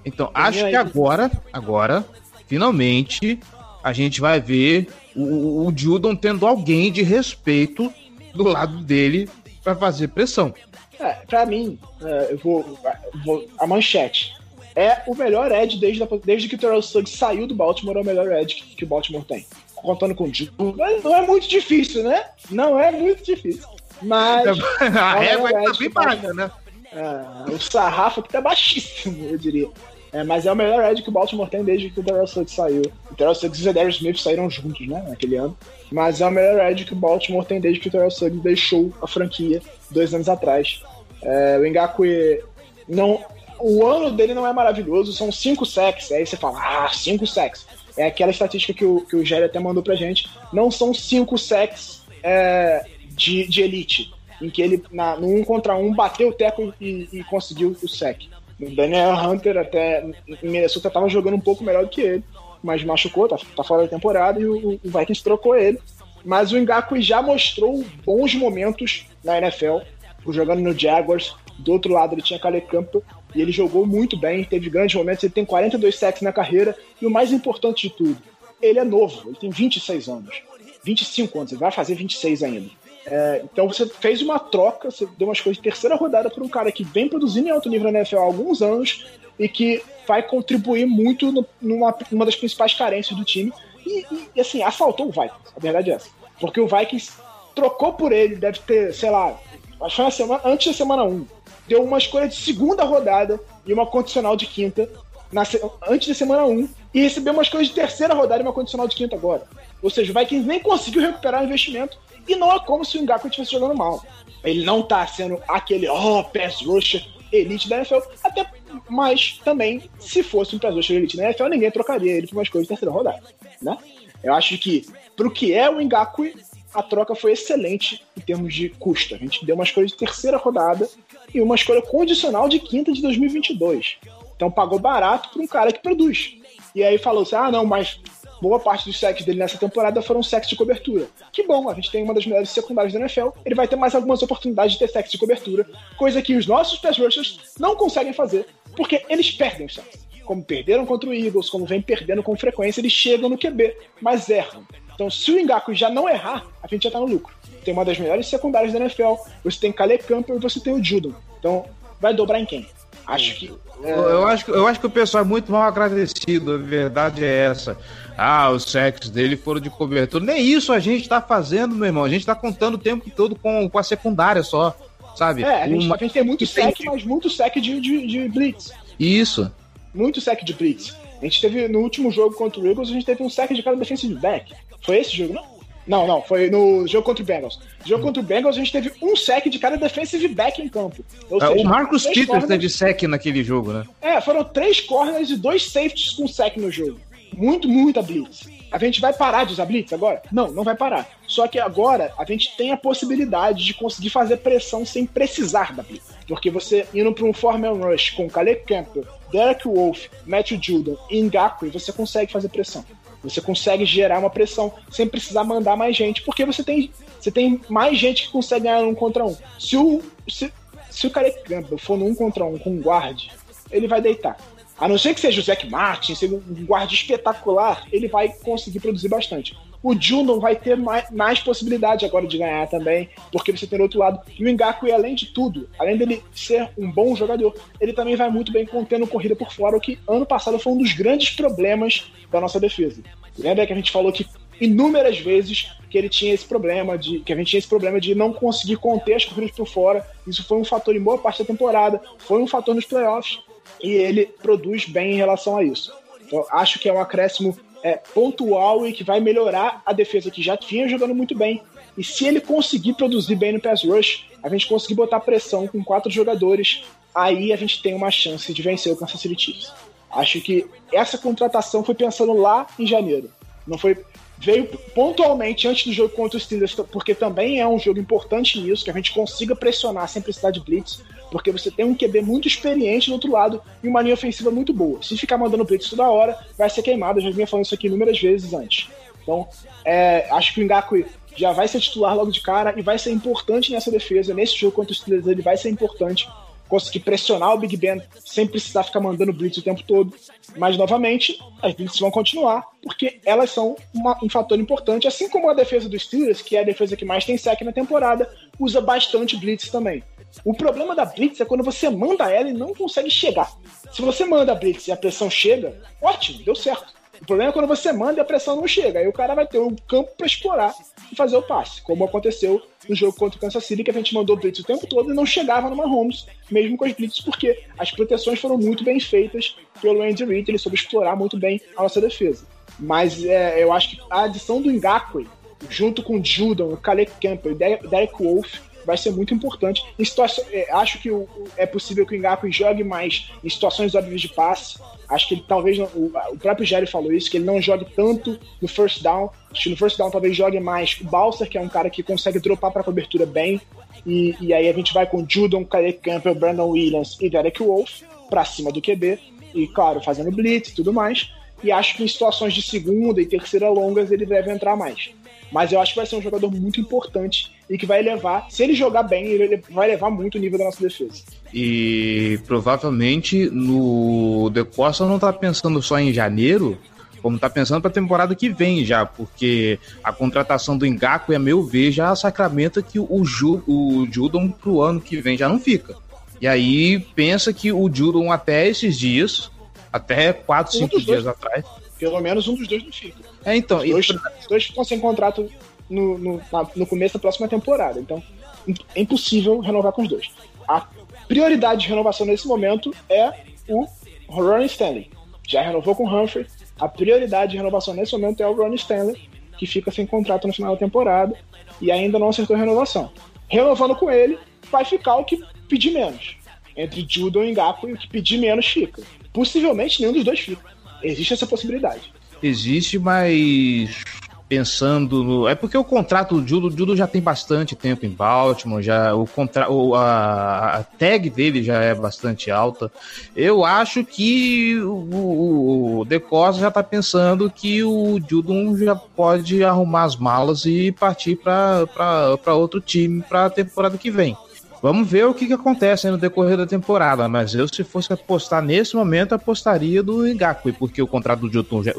Então, acho que agora, agora, finalmente, a gente vai ver o, o Judon tendo alguém de respeito do lado dele para fazer pressão. É, pra mim, é, eu vou, vou- A manchete. É o melhor Ed desde, a- desde que o Terrell Suggs saiu do Baltimore, é o melhor Ed que, que o Baltimore tem. Contando com o. Mas Não é muito difícil, né? Não é muito difícil. Mas. a é régua Ed tá bem baixa, né? É, o sarrafo aqui tá baixíssimo, eu diria. É, mas é o melhor edge que o Baltimore tem desde que o Darrell Suggs saiu. O Darrell Suggs e o Darius Smith saíram juntos, né, naquele ano. Mas é o melhor edge que o Baltimore tem desde que o Darrell Suggs deixou a franquia dois anos atrás. É, o Ngakwe não... O ano dele não é maravilhoso, são cinco sacks. Aí você fala, ah, cinco sacks. É aquela estatística que o, que o Jerry até mandou pra gente. Não são cinco sacks é, de, de elite, em que ele, na, no um contra um, bateu o teco e, e conseguiu o sack. O Daniel Hunter até em Minnesota tava jogando um pouco melhor do que ele, mas machucou, tá, tá fora da temporada e o, o Vikings trocou ele. Mas o Ngakwe já mostrou bons momentos na NFL, jogando no Jaguars. Do outro lado ele tinha Caleb Campbell e ele jogou muito bem, teve grandes momentos. Ele tem 42 sacks na carreira e o mais importante de tudo, ele é novo, ele tem 26 anos, 25 anos, ele vai fazer 26 ainda. É, então você fez uma troca, você deu umas coisas de terceira rodada para um cara que vem produzindo em alto nível na NFL há alguns anos e que vai contribuir muito no- numa, numa das principais carências do time. E, e, e, assim, assaltou o Vikings, a verdade é essa. Porque o Vikings trocou por ele, deve ter, sei lá, acho que foi na semana, antes da semana 1. Deu uma escolha de segunda rodada e uma condicional de quinta na antes da semana 1 e recebeu uma escolha de terceira rodada e uma condicional de quinta agora. Ou seja, o Vikings nem conseguiu recuperar o investimento e não é como se o Ngakwe estivesse jogando mal. Ele não tá sendo aquele, ó, pass rusher elite da NFL, até mas também, se fosse um pass rusher elite da NFL, ninguém trocaria ele por uma escolha de terceira rodada, né? Eu acho que pro que é o Ngakwe, a troca foi excelente em termos de custo. A gente deu uma escolha de terceira rodada e uma escolha condicional de quinta de 2022. Então pagou barato para um cara que produz. E aí falou assim: ah, não, mas boa parte dos sacks dele nessa temporada foram sacks de cobertura. Que bom, a gente tem uma das melhores secundárias da NFL. Ele vai ter mais algumas oportunidades de ter sacks de cobertura, coisa que os nossos pass rushers não conseguem fazer, porque eles perdem os sacks. Como perderam contra o Eagles, como vem perdendo com frequência, eles chegam no QB, mas erram. Então, se o Ngaku já não errar, a gente já tá no lucro. Tem uma das melhores secundárias da NFL, você tem Caleb Campbell e você tem o Judon. Então, vai dobrar em quem? Acho que. é, Eu, acho, eu acho que o pessoal é muito mal agradecido, a verdade é essa. Ah, os sacks dele foram de cobertura. Nem isso a gente tá fazendo, meu irmão. A gente tá contando o tempo todo com, com a secundária só. sabe? É, a gente, Uma- a gente tem muito sec, mas muito sec de, de, de blitz. Isso. Muito sec de blitz. A gente teve no último jogo contra o Eagles, a gente teve um sec de cada defensive back. Foi esse jogo, não? Não, não, foi no jogo contra o Bengals. No jogo contra o Bengals, a gente teve um sec de cada defensive back em campo. É, seja, o Marcus três Peters corners- teve sec naquele jogo, né? É, foram três corners e dois safeties com sec no jogo. Muito, muita blitz. A gente vai parar de usar blitz agora? Não, não vai parar. Só que agora a gente tem a possibilidade de conseguir fazer pressão sem precisar da blitz. Porque você indo para um Foreman Rush com Caleb Campbell, Derek Wolf, Matthew Judon e Ngakwe, você consegue fazer pressão. Você consegue gerar uma pressão sem precisar mandar mais gente, porque você tem, você tem mais gente que consegue ganhar um contra um. Se o, se, se o Caleb Campbell for no um contra um com um guard, ele vai deitar. A não ser que seja o Zach Martin, seja um guarda espetacular, ele vai conseguir produzir bastante. O Jundon vai ter mais, mais possibilidade agora de ganhar também, porque você tem do outro lado. E o Ngakwe, além de tudo, além dele ser um bom jogador, ele também vai muito bem contendo corrida por fora, o que ano passado foi um dos grandes problemas da nossa defesa. Lembra que a gente falou que inúmeras vezes que ele tinha esse problema de que a gente tinha esse problema de não conseguir conter as corridas por fora. Isso foi um fator em boa parte da temporada, foi um fator nos playoffs e ele produz bem em relação a isso. Então, acho que é um acréscimo é, pontual e que vai melhorar a defesa que já vinha jogando muito bem. E se ele conseguir produzir bem no pass rush, a gente conseguir botar pressão com quatro jogadores, aí a gente tem uma chance de vencer o Kansas City Chiefs. Acho que essa contratação foi pensando lá em janeiro. Não foi veio pontualmente antes do jogo contra os Steelers, porque também é um jogo importante nisso, que a gente consiga pressionar sem precisar de blitz, porque você tem um QB muito experiente do outro lado e uma linha ofensiva muito boa. Se ficar mandando blitz toda hora, vai ser queimado. Eu já vinha falando isso aqui inúmeras vezes antes. Então, é, acho que o Ngakwe já vai ser titular logo de cara e vai ser importante nessa defesa. Nesse jogo contra os Steelers, ele vai ser importante conseguir pressionar o Big Ben sem precisar ficar mandando blitz o tempo todo. Mas, novamente, as blitz vão continuar, porque elas são uma- um fator importante, assim como a defesa dos Steelers, que é a defesa que mais tem sec na temporada, usa bastante blitz também. O problema da blitz é quando você manda ela e não consegue chegar. Se você manda a blitz e a pressão chega, ótimo, deu certo. O problema é quando você manda e a pressão não chega. Aí o cara vai ter um campo para explorar e fazer o passe, como aconteceu no jogo contra o Kansas City, que a gente mandou blitz o tempo todo e não chegava no Mahomes, mesmo com as blitzes, porque as proteções foram muito bem feitas pelo Andy Reid, ele soube explorar muito bem a nossa defesa. Mas é, eu acho que a adição do Ngakwe, junto com o Judon, o Caleb Campbell e Der- Derek Wolf, vai ser muito importante. Em situação, é, acho que o- é possível que o Ngakwe jogue mais em situações óbvias de passe. Acho que ele talvez, não- o, o próprio Jerry falou isso, que ele não jogue tanto no first down. Acho que no first down talvez jogue mais o Balser, que é um cara que consegue dropar para cobertura bem. E, e aí a gente vai com Judon, Caleb Campbell, Brandon Williams e Derek Wolf para cima do QB. E claro, fazendo blitz e tudo mais. E acho que em situações de segunda e terceira longas ele deve entrar mais. Mas eu acho que vai ser um jogador muito importante e que vai levar, se ele jogar bem, ele vai levar muito o nível da nossa defesa. E provavelmente no De Costa não tá pensando só em janeiro, como tá pensando para a temporada que vem já, porque a contratação do Engaco, a meu ver, já sacramenta que o, Ju, o Judon pro ano que vem já não fica. E aí pensa que o Judon até esses dias, até 4, Um 5 dos dias dois. atrás. Pelo menos um dos dois não fica. É, então, Os e dois, os dois ficam sem contrato no, no, na- no começo da próxima temporada. Então, é impossível renovar com os dois. A prioridade de renovação nesse momento é o Ronnie Stanley. Já renovou com o Humphrey. A prioridade de renovação nesse momento é o Ronnie Stanley, que fica sem contrato no final da temporada e ainda não acertou a renovação. Renovando com ele, vai ficar o que pedir menos. Entre Judon e Ngaku, e o que pedir menos fica. Possivelmente nenhum dos dois fica. Existe essa possibilidade. Existe, mas pensando no. É porque o contrato do Judo, Judo já tem bastante tempo em Baltimore, já o contra... o- a, a tag dele já é bastante alta. Eu acho que o, o, o De Costa já tá pensando que o Judon já pode arrumar as malas e partir para outro time para a temporada que vem. Vamos ver o que, que acontece no decorrer da temporada, mas eu, se fosse apostar nesse momento, apostaria do Ngakwe, porque o contrato do Judon, já,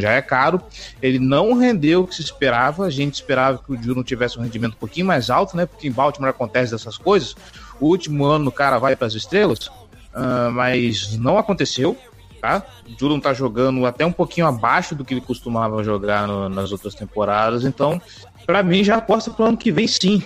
já é caro, ele não rendeu o que se esperava, a gente esperava que o Judon tivesse um rendimento um pouquinho mais alto, né, porque em Baltimore acontece dessas coisas, o último ano o cara vai para as estrelas, ah, mas não aconteceu, tá? O Judon tá jogando até um pouquinho abaixo do que ele costumava jogar no- nas outras temporadas, então, para mim, já aposta pro ano que vem sim,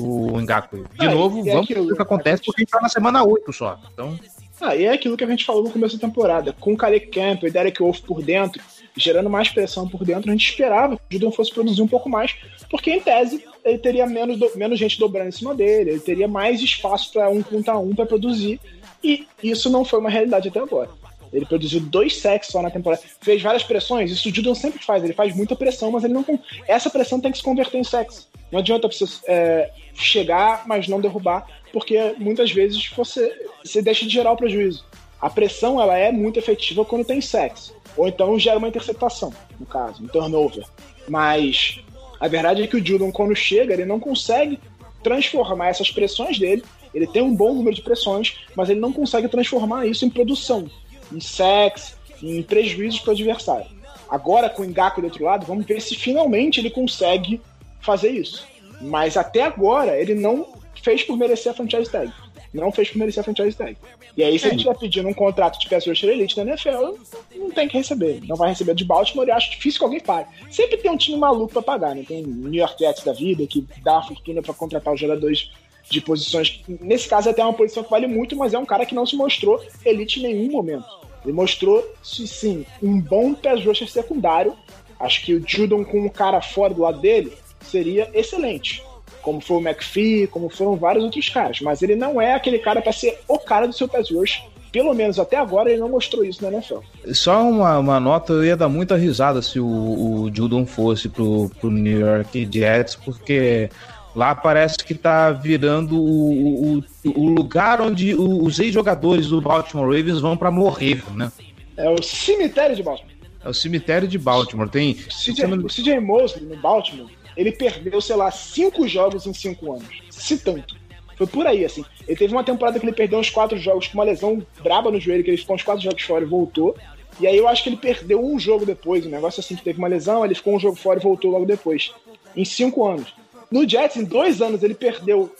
o Ngaku. De Ah, novo, é vamos aquilo, ver o que acontece, porque a gente tá na semana 8 só. Então, Ah, e é aquilo que a gente falou no começo da temporada. Com o Khaled Campbell e Derek Wolf por dentro, gerando mais pressão por dentro, a gente esperava que o Judon fosse produzir um pouco mais, porque em tese ele teria menos, do- menos gente dobrando em cima dele, ele teria mais espaço para um contra um para produzir, e isso não foi uma realidade até agora. Ele produziu dois sacks só na temporada, fez várias pressões, isso o Judon sempre faz, ele faz muita pressão, mas ele não. Essa pressão tem que se converter em sacks. Não adianta você é, chegar, mas não derrubar, porque muitas vezes você, você deixa de gerar o prejuízo. A pressão ela é muito efetiva quando tem sexo. Ou então gera uma interceptação, no caso, um turnover. Mas a verdade é que o Judon, quando chega, ele não consegue transformar essas pressões dele. Ele tem um bom número de pressões, mas ele não consegue transformar isso em produção, em sex, em prejuízos para o adversário. Agora, com o Ngaku do outro lado, vamos ver se finalmente ele consegue fazer isso. Mas até agora, ele não fez por merecer a franchise tag. Não fez por merecer a franchise tag. E aí, se ele estiver pedindo um contrato de rusher elite da NFL, não tem que receber. Não vai receber de Baltimore e acho difícil que alguém pague. Sempre tem um time maluco pra pagar, né? Tem New York Jets da vida que dá a fortuna pra contratar os jogadores de posições. Nesse caso, até é uma posição que vale muito, mas é um cara que não se mostrou elite em nenhum momento. Ele mostrou, sim, um bom pass rusher secundário. Acho que o Judon com um cara fora do lado dele seria excelente. Como foi o McPhee, como foram vários outros caras. Mas ele não é aquele cara para ser o cara do seu pass rush. Pelo menos até agora ele não mostrou isso na NFL. só uma, uma nota, eu ia dar muita risada se o, o Judon fosse pro, pro New York Jets, porque lá parece que tá virando o, o, o lugar onde os ex-jogadores do Baltimore Ravens vão para morrer, né? É o cemitério de Baltimore. É o cemitério de Baltimore. Tem. O CJ, o CJ Mosley no Baltimore, ele perdeu, sei lá, cinco jogos em cinco anos. Se tanto. Foi por aí, assim. Ele teve uma temporada que ele perdeu uns quatro jogos com uma lesão braba no joelho, que ele ficou uns quatro jogos fora e voltou. E aí eu acho que ele perdeu um jogo depois, um negócio assim, que teve uma lesão, ele ficou um jogo fora e voltou logo depois. Em cinco anos. No Jets, em dois anos, ele perdeu,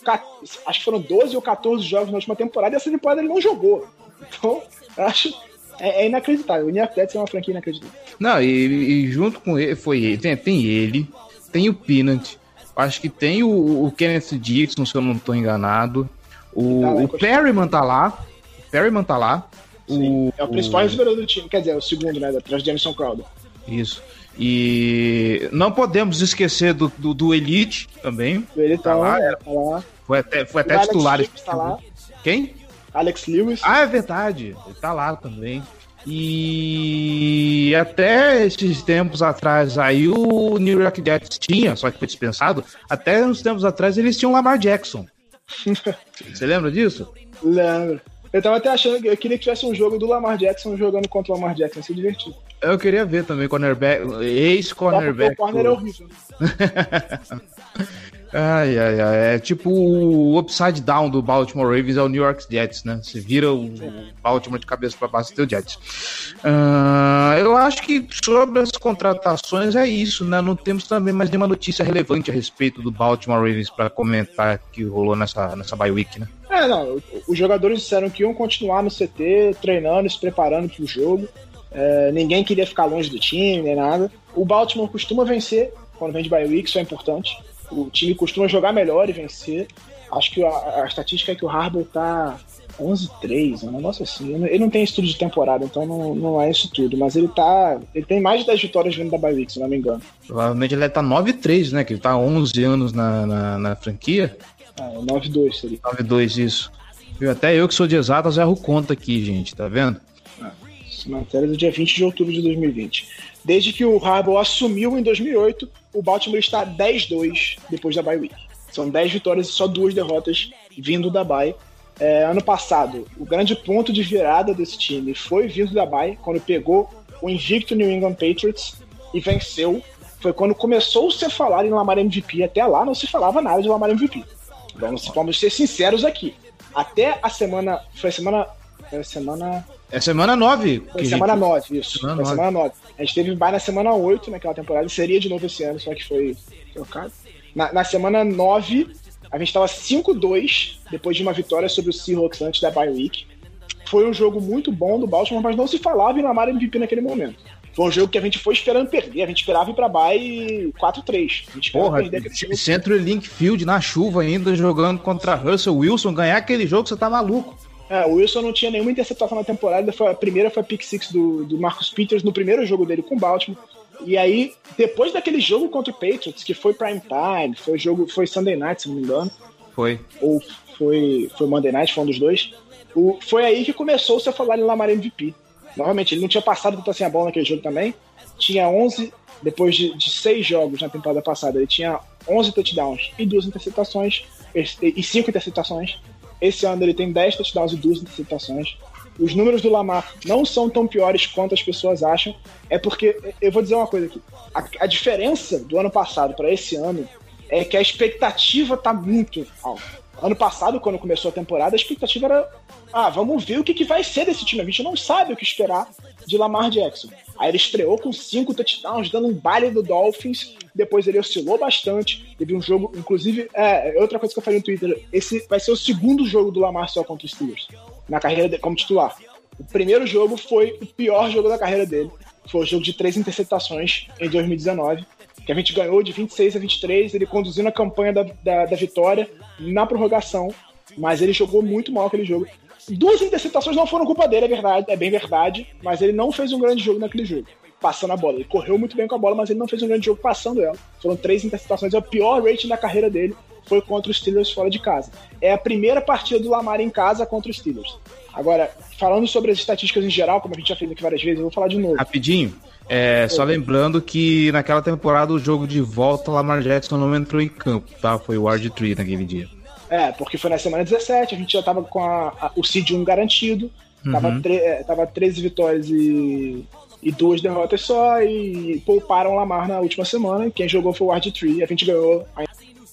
acho que foram 12 ou 14 jogos na última temporada, e essa temporada ele não jogou. Então, acho. É, é inacreditável. O New York Jets é uma franquia inacreditável. Não, e, e junto com ele, foi ele, tem, tem ele, tem o Peanut, acho que tem o, o Kenneth Dixon, se eu não estou enganado. O, Tá lá, o Perryman tá lá. O Perryman tá lá. Sim, O, é o principal recebedor do time, quer dizer, é o segundo, né? Atrás de Jameson Crowder. Isso. E não podemos esquecer do, do, do Elite também. Ele tá, Tá lá, lá, tá lá. Foi até, foi até O Alex titular. Lewis tá lá. Quem? Alex Lewis. Ah, é verdade. Ele tá lá também. E até esses tempos atrás aí o New York Jets tinha, só que foi dispensado. Até uns tempos atrás eles tinham Lamar Jackson. Você lembra disso? Lembro. Eu tava até achando que eu queria que tivesse um jogo do Lamar Jackson jogando contra o Lamar Jackson, ia ser divertido. Eu queria ver também cornerback, ex-cornerback. o corner é horrível. Ai, ai, ai. É tipo o upside down do Baltimore Ravens é o New York Jets, né? Você vira o Baltimore de cabeça para baixo e tem o Jets. Ah, eu acho que sobre as contratações é isso, né? Não temos também mais nenhuma notícia relevante a respeito do Baltimore Ravens para comentar que rolou nessa, nessa bye week, né? É, não, os jogadores disseram que iam continuar no CT, treinando, se preparando pro jogo. É, ninguém queria ficar longe do time, nem nada. O Baltimore costuma vencer quando vem de bye week, isso é importante. O time costuma jogar melhor e vencer. Acho que a, a estatística é que o Harbaugh tá 11-3, um negócio assim. Ele não tem estudo de temporada, então não, não é isso tudo. Mas ele tá. Ele tem mais de 10 vitórias vindo da week, se não me engano. Provavelmente ele tá 9-3, né? Que ele tá 11 anos na, na, na franquia. É, 9-2 seria. 9-2, isso. Viu? Até eu que sou de exatas erro conta aqui, gente, tá vendo? Essa matéria é do dia 20 de outubro de 2020. Desde que o Harbaugh assumiu em 2008, o Baltimore está 10-2 depois da bye week. São 10 vitórias e só duas derrotas vindo da bye. É, ano passado, o grande ponto de virada desse time foi vindo da bye, quando pegou o invicto New England Patriots e venceu. Foi quando começou -se a falar em Lamar MVP. Até lá não se falava nada de Lamar MVP. Vamos, vamos ser sinceros aqui. Até a semana. Foi a semana. Foi a semana. É semana 9. Foi semana gente- 9, isso. Semana foi nove. semana 9. A gente teve bye na semana 8 naquela temporada, seria de novo esse ano, só que foi trocado. Na, na semana 9, a gente tava 5-2, depois de uma vitória sobre o Seahawks antes da bye week. Foi um jogo muito bom do Baltimore, mas não se falava em Lamar MVP naquele momento. Foi um jogo que a gente foi esperando perder. A gente esperava ir pra bye 4-3. A gente esperava Porra. Centro Link Field na chuva ainda, jogando contra Russell Wilson, ganhar aquele jogo, você tá maluco. É, o Wilson não tinha nenhuma interceptação na temporada. Foi, a primeira foi a pick six do, do Marcus Peters no primeiro jogo dele com o Baltimore. E aí, depois daquele jogo contra o Patriots, que foi prime time, foi jogo, foi Sunday Night, se não me engano, Foi. ou foi, foi Monday Night, foi um dos dois. O, foi aí que começou -se a falar em Lamar MVP. Novamente, ele não tinha passado tanto assim a bola naquele jogo também. Tinha 11, depois de, de seis jogos na temporada passada, ele tinha 11 touchdowns e duas interceptações, e e cinco interceptações. Esse ano ele tem 10 touchdowns e duas interceptações. Os números do Lamar não são tão piores quanto as pessoas acham. É porque, eu vou dizer uma coisa aqui: a, a diferença do ano passado para esse ano é que a expectativa tá muito alta. Ano passado, quando começou a temporada, a expectativa era: ah, vamos ver o que, que vai ser desse time. A gente não sabe o que esperar de Lamar Jackson. Aí ele estreou com cinco touchdowns, dando um baile do Dolphins. Depois ele oscilou bastante. Teve um jogo, inclusive, é, outra coisa que eu falei no Twitter: esse vai ser o segundo jogo do Lamar só contra os Steelers, na carreira como titular. O primeiro jogo foi o pior jogo da carreira dele. Foi o jogo de três interceptações em 2019 que a gente ganhou de 26 a 23, ele conduzindo a campanha da, da, da vitória na prorrogação, mas ele jogou muito mal aquele jogo. Duas interceptações não foram culpa dele, é verdade, é bem verdade, mas ele não fez um grande jogo naquele jogo, passando a bola. Ele correu muito bem com a bola, mas ele não fez um grande jogo passando ela. Foram três interceptações, é o pior rating da carreira dele, foi contra os Steelers fora de casa. É a primeira partida do Lamar em casa contra os Steelers. Agora, falando sobre as estatísticas em geral, como a gente já fez aqui várias vezes, eu vou falar de novo. Rapidinho. É, só lembrando que naquela temporada o jogo de volta, Lamar Jackson não entrou em campo, tá? Foi o RG3 naquele dia. É, porque foi na semana 17, a gente já tava com a- a- o Seed 1 garantido, tava, Uhum. tre- é, tava 13 vitórias e, e duas derrotas só, e pouparam o Lamar na última semana, quem jogou foi o RG3, a gente ganhou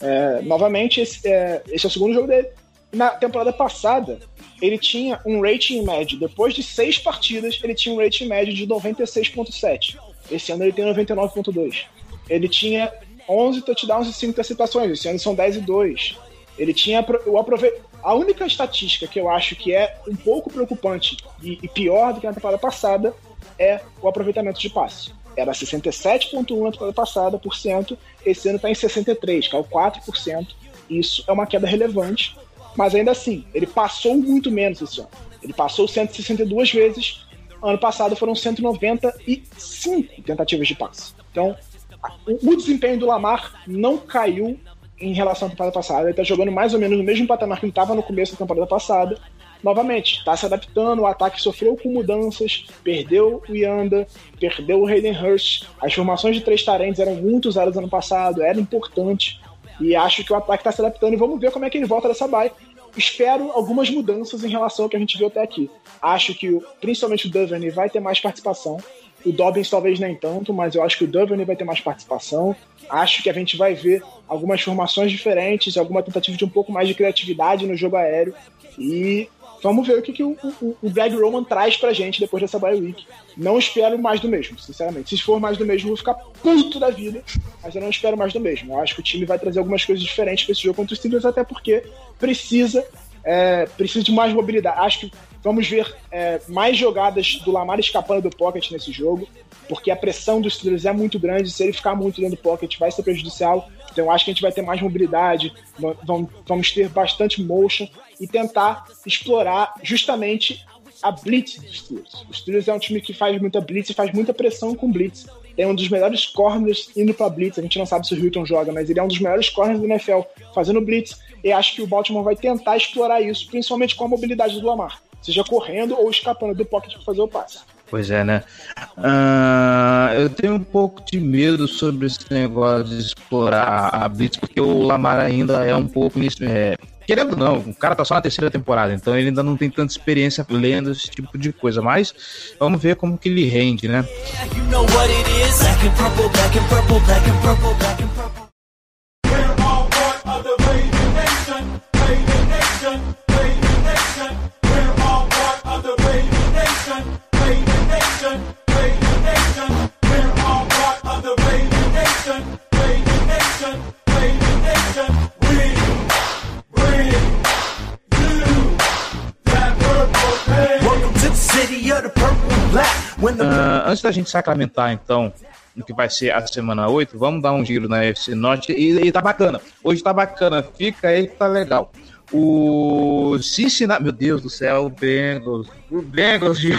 é, novamente, esse é, esse é o segundo jogo dele. Na temporada passada, ele tinha um rating médio, depois de seis partidas, ele tinha um rating médio de 96.7. Esse ano ele tem 99.2. Ele tinha 11 touchdowns e 5 interceptações, esse ano são 10 e 2. Ele tinha o aprove... A única estatística que eu acho que é um pouco preocupante e, e pior do que na temporada passada é o aproveitamento de passe. Era 67,1% na temporada passada, por cento, esse ano está em 63%, caiu 4%. Isso é uma queda relevante, mas ainda assim, ele passou muito menos esse ano. Ele passou 162 vezes, ano passado foram 195 tentativas de passe. Então, o desempenho do Lamar não caiu em relação à temporada passada. Ele está jogando mais ou menos no mesmo patamar que ele estava no começo da temporada passada. Novamente, está se adaptando, o ataque sofreu com mudanças, perdeu o Yanda, perdeu o Hayden Hurst. As formações de três tarentes eram muito usadas ano passado, era importante. E acho que o ataque está se adaptando e vamos ver como é que ele volta dessa bye. Espero algumas mudanças em relação ao que a gente viu até aqui. Acho que principalmente o Duvernay vai ter mais participação. O Dobbins talvez nem tanto, mas eu acho que o Duvernay vai ter mais participação. Acho que a gente vai ver algumas formações diferentes, alguma tentativa de um pouco mais de criatividade no jogo aéreo. E vamos ver o que, que o, o, o Greg Roman traz pra gente depois dessa bye week. Não espero mais do mesmo, sinceramente. Se for mais do mesmo, eu vou ficar puto da vida. Mas eu não espero mais do mesmo. Eu acho que o time vai trazer algumas coisas diferentes pra esse jogo contra os Steelers, até porque precisa, é, precisa de mais mobilidade. Acho que vamos ver é, mais jogadas do Lamar escapando do pocket nesse jogo, porque a pressão dos Steelers é muito grande. Se ele ficar muito dentro do pocket, vai ser prejudicial. Então acho que a gente vai ter mais mobilidade, va- vamos, ter bastante motion e tentar explorar justamente a blitz dos Steelers. Os Steelers é um time que faz muita blitz e faz muita pressão com blitz. Tem um dos melhores corners indo pra blitz. A gente não sabe se o Hilton joga, mas ele é um dos melhores corners do NFL fazendo blitz. E acho que o Baltimore vai tentar explorar isso, principalmente com a mobilidade do Lamar, seja correndo ou escapando do pocket para fazer o passe. Pois é, né? Ah, eu tenho um pouco de medo sobre esse negócio de explorar a Blitz, porque o Lamar ainda é um pouco. É, querendo ou não, o cara tá só na terceira temporada, então ele ainda não tem tanta experiência lendo esse tipo de coisa. Mas vamos ver como que ele rende, né? You know antes da gente sacramentar, então, no que vai ser a semana 8, vamos dar um giro na FC Norte. E, e tá bacana. Hoje tá bacana, fica aí que tá legal. O Cincinnati, meu Deus do céu, o Bengals, o Bengals, Gil.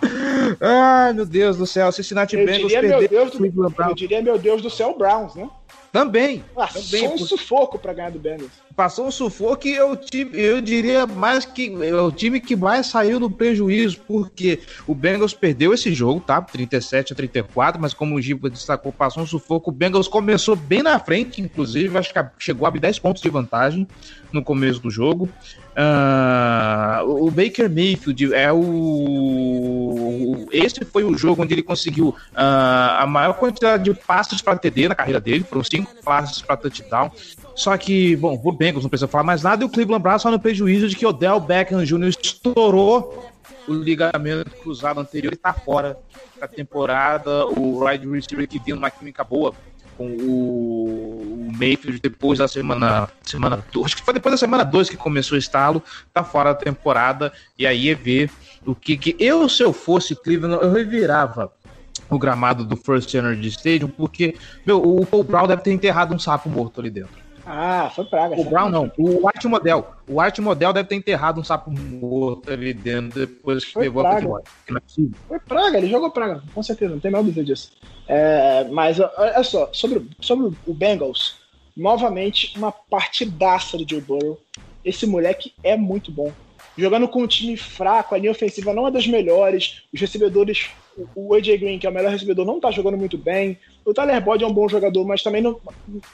Ai, meu Deus do céu, Cincinnati Eu Bengals diria, meu Deus do, eu diria, meu Deus do céu, Browns, né? Também, Passou também, um por- sufoco pra ganhar do Bengals. Passou um sufoco e eu, eu diria mais que é o time que mais saiu no prejuízo, porque o Bengals perdeu esse jogo, tá? 37 a 34, mas como o Giba destacou, passou um sufoco. O Bengals começou bem na frente, inclusive, acho que chegou a abrir 10 pontos de vantagem no começo do jogo. Ah, o Baker Mayfield é o. Esse foi o jogo onde ele conseguiu ah, a maior quantidade de passes para TD na carreira dele, foram cinco passes para touchdown. Só que, bom, o Bengals não precisa falar mais nada, e o Cleveland Browns só no prejuízo de que Odell Beckham Jr. estourou o ligamento cruzado anterior e tá fora da temporada. O wide receiver que vinha numa química boa com o, Mayfield depois da semana semana dois, acho que foi depois da semana 2 que começou o estalo, tá fora da temporada e aí é ver o que que eu se eu fosse Cleveland eu revirava o gramado do First Energy Stadium porque meu, o Paul Brown deve ter enterrado um sapo morto ali dentro. Ah, foi praga. O Brown não, o Art Model. O Art Model deve ter enterrado um sapo morto ali dentro depois que Foi levou praga. a possível. Foi praga, ele jogou praga, com certeza, não tem menor dúvida disso. É, mas olha só, sobre, sobre o Bengals, novamente uma partidaça do Joe Burrow. Esse moleque é muito bom. Jogando com um time fraco, a linha ofensiva não é das melhores, os recebedores, o- AJ Green, que é o melhor recebedor, não tá jogando muito bem. O Tyler Boyd é um bom jogador, mas também não-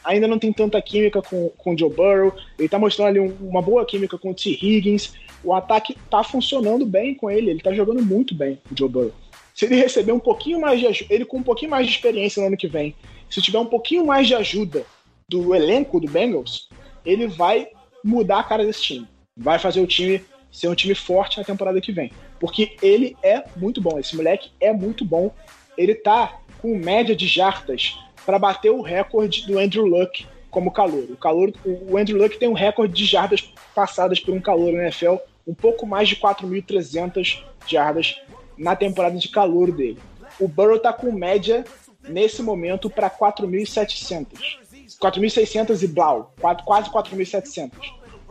ainda não tem tanta química com, com o Joe Burrow. Ele tá mostrando ali um- uma boa química com o T. Higgins. O ataque tá funcionando bem com ele, ele tá jogando muito bem, o Joe Burrow. Se ele receber um pouquinho mais de ele com um pouquinho mais de experiência no ano que vem, se tiver um pouquinho mais de ajuda do elenco do Bengals, ele vai mudar a cara desse time. Vai fazer o time ser um time forte na temporada que vem. Porque ele é muito bom. Esse moleque é muito bom. Ele tá com média de jardas para bater o recorde do Andrew Luck como calor. O calor, o Andrew Luck tem um recorde de jardas passadas por um calor na NFL, um pouco mais de 4.300 jardas na temporada de calor dele. O Burrow tá com média nesse momento para 4.700. 4.600 e blau, quase 4.700.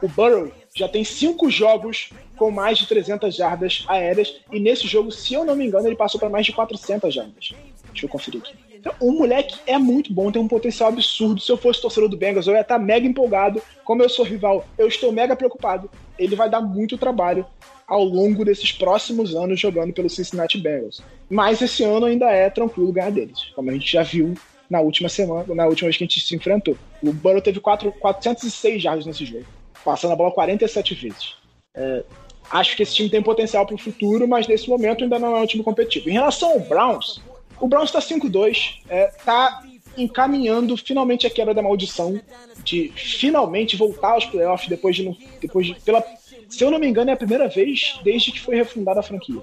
O Burrow já tem cinco jogos com mais de 300 jardas aéreas e nesse jogo, se eu não me engano, ele passou para mais de 400 jardas. Deixa eu conferir aqui. Então, o moleque é muito bom, tem um potencial absurdo. Se eu fosse torcedor do Bengals, eu ia estar mega empolgado. Como eu sou rival, eu estou mega preocupado. Ele vai dar muito trabalho ao longo desses próximos anos jogando pelo Cincinnati Bengals. Mas esse ano ainda é tranquilo ganhar deles, como a gente já viu na última semana, na última vez que a gente se enfrentou. O Burrow teve quatro- 406 jardas nesse jogo, passando a bola 47 vezes. É, acho que esse time tem potencial para o futuro, mas nesse momento ainda não é um time competitivo. Em relação ao Browns, o Browns está 5-2, está encaminhando finalmente a quebra da maldição de finalmente voltar aos playoffs depois de, depois de pela, se eu não me engano é a primeira vez desde que foi refundada a franquia.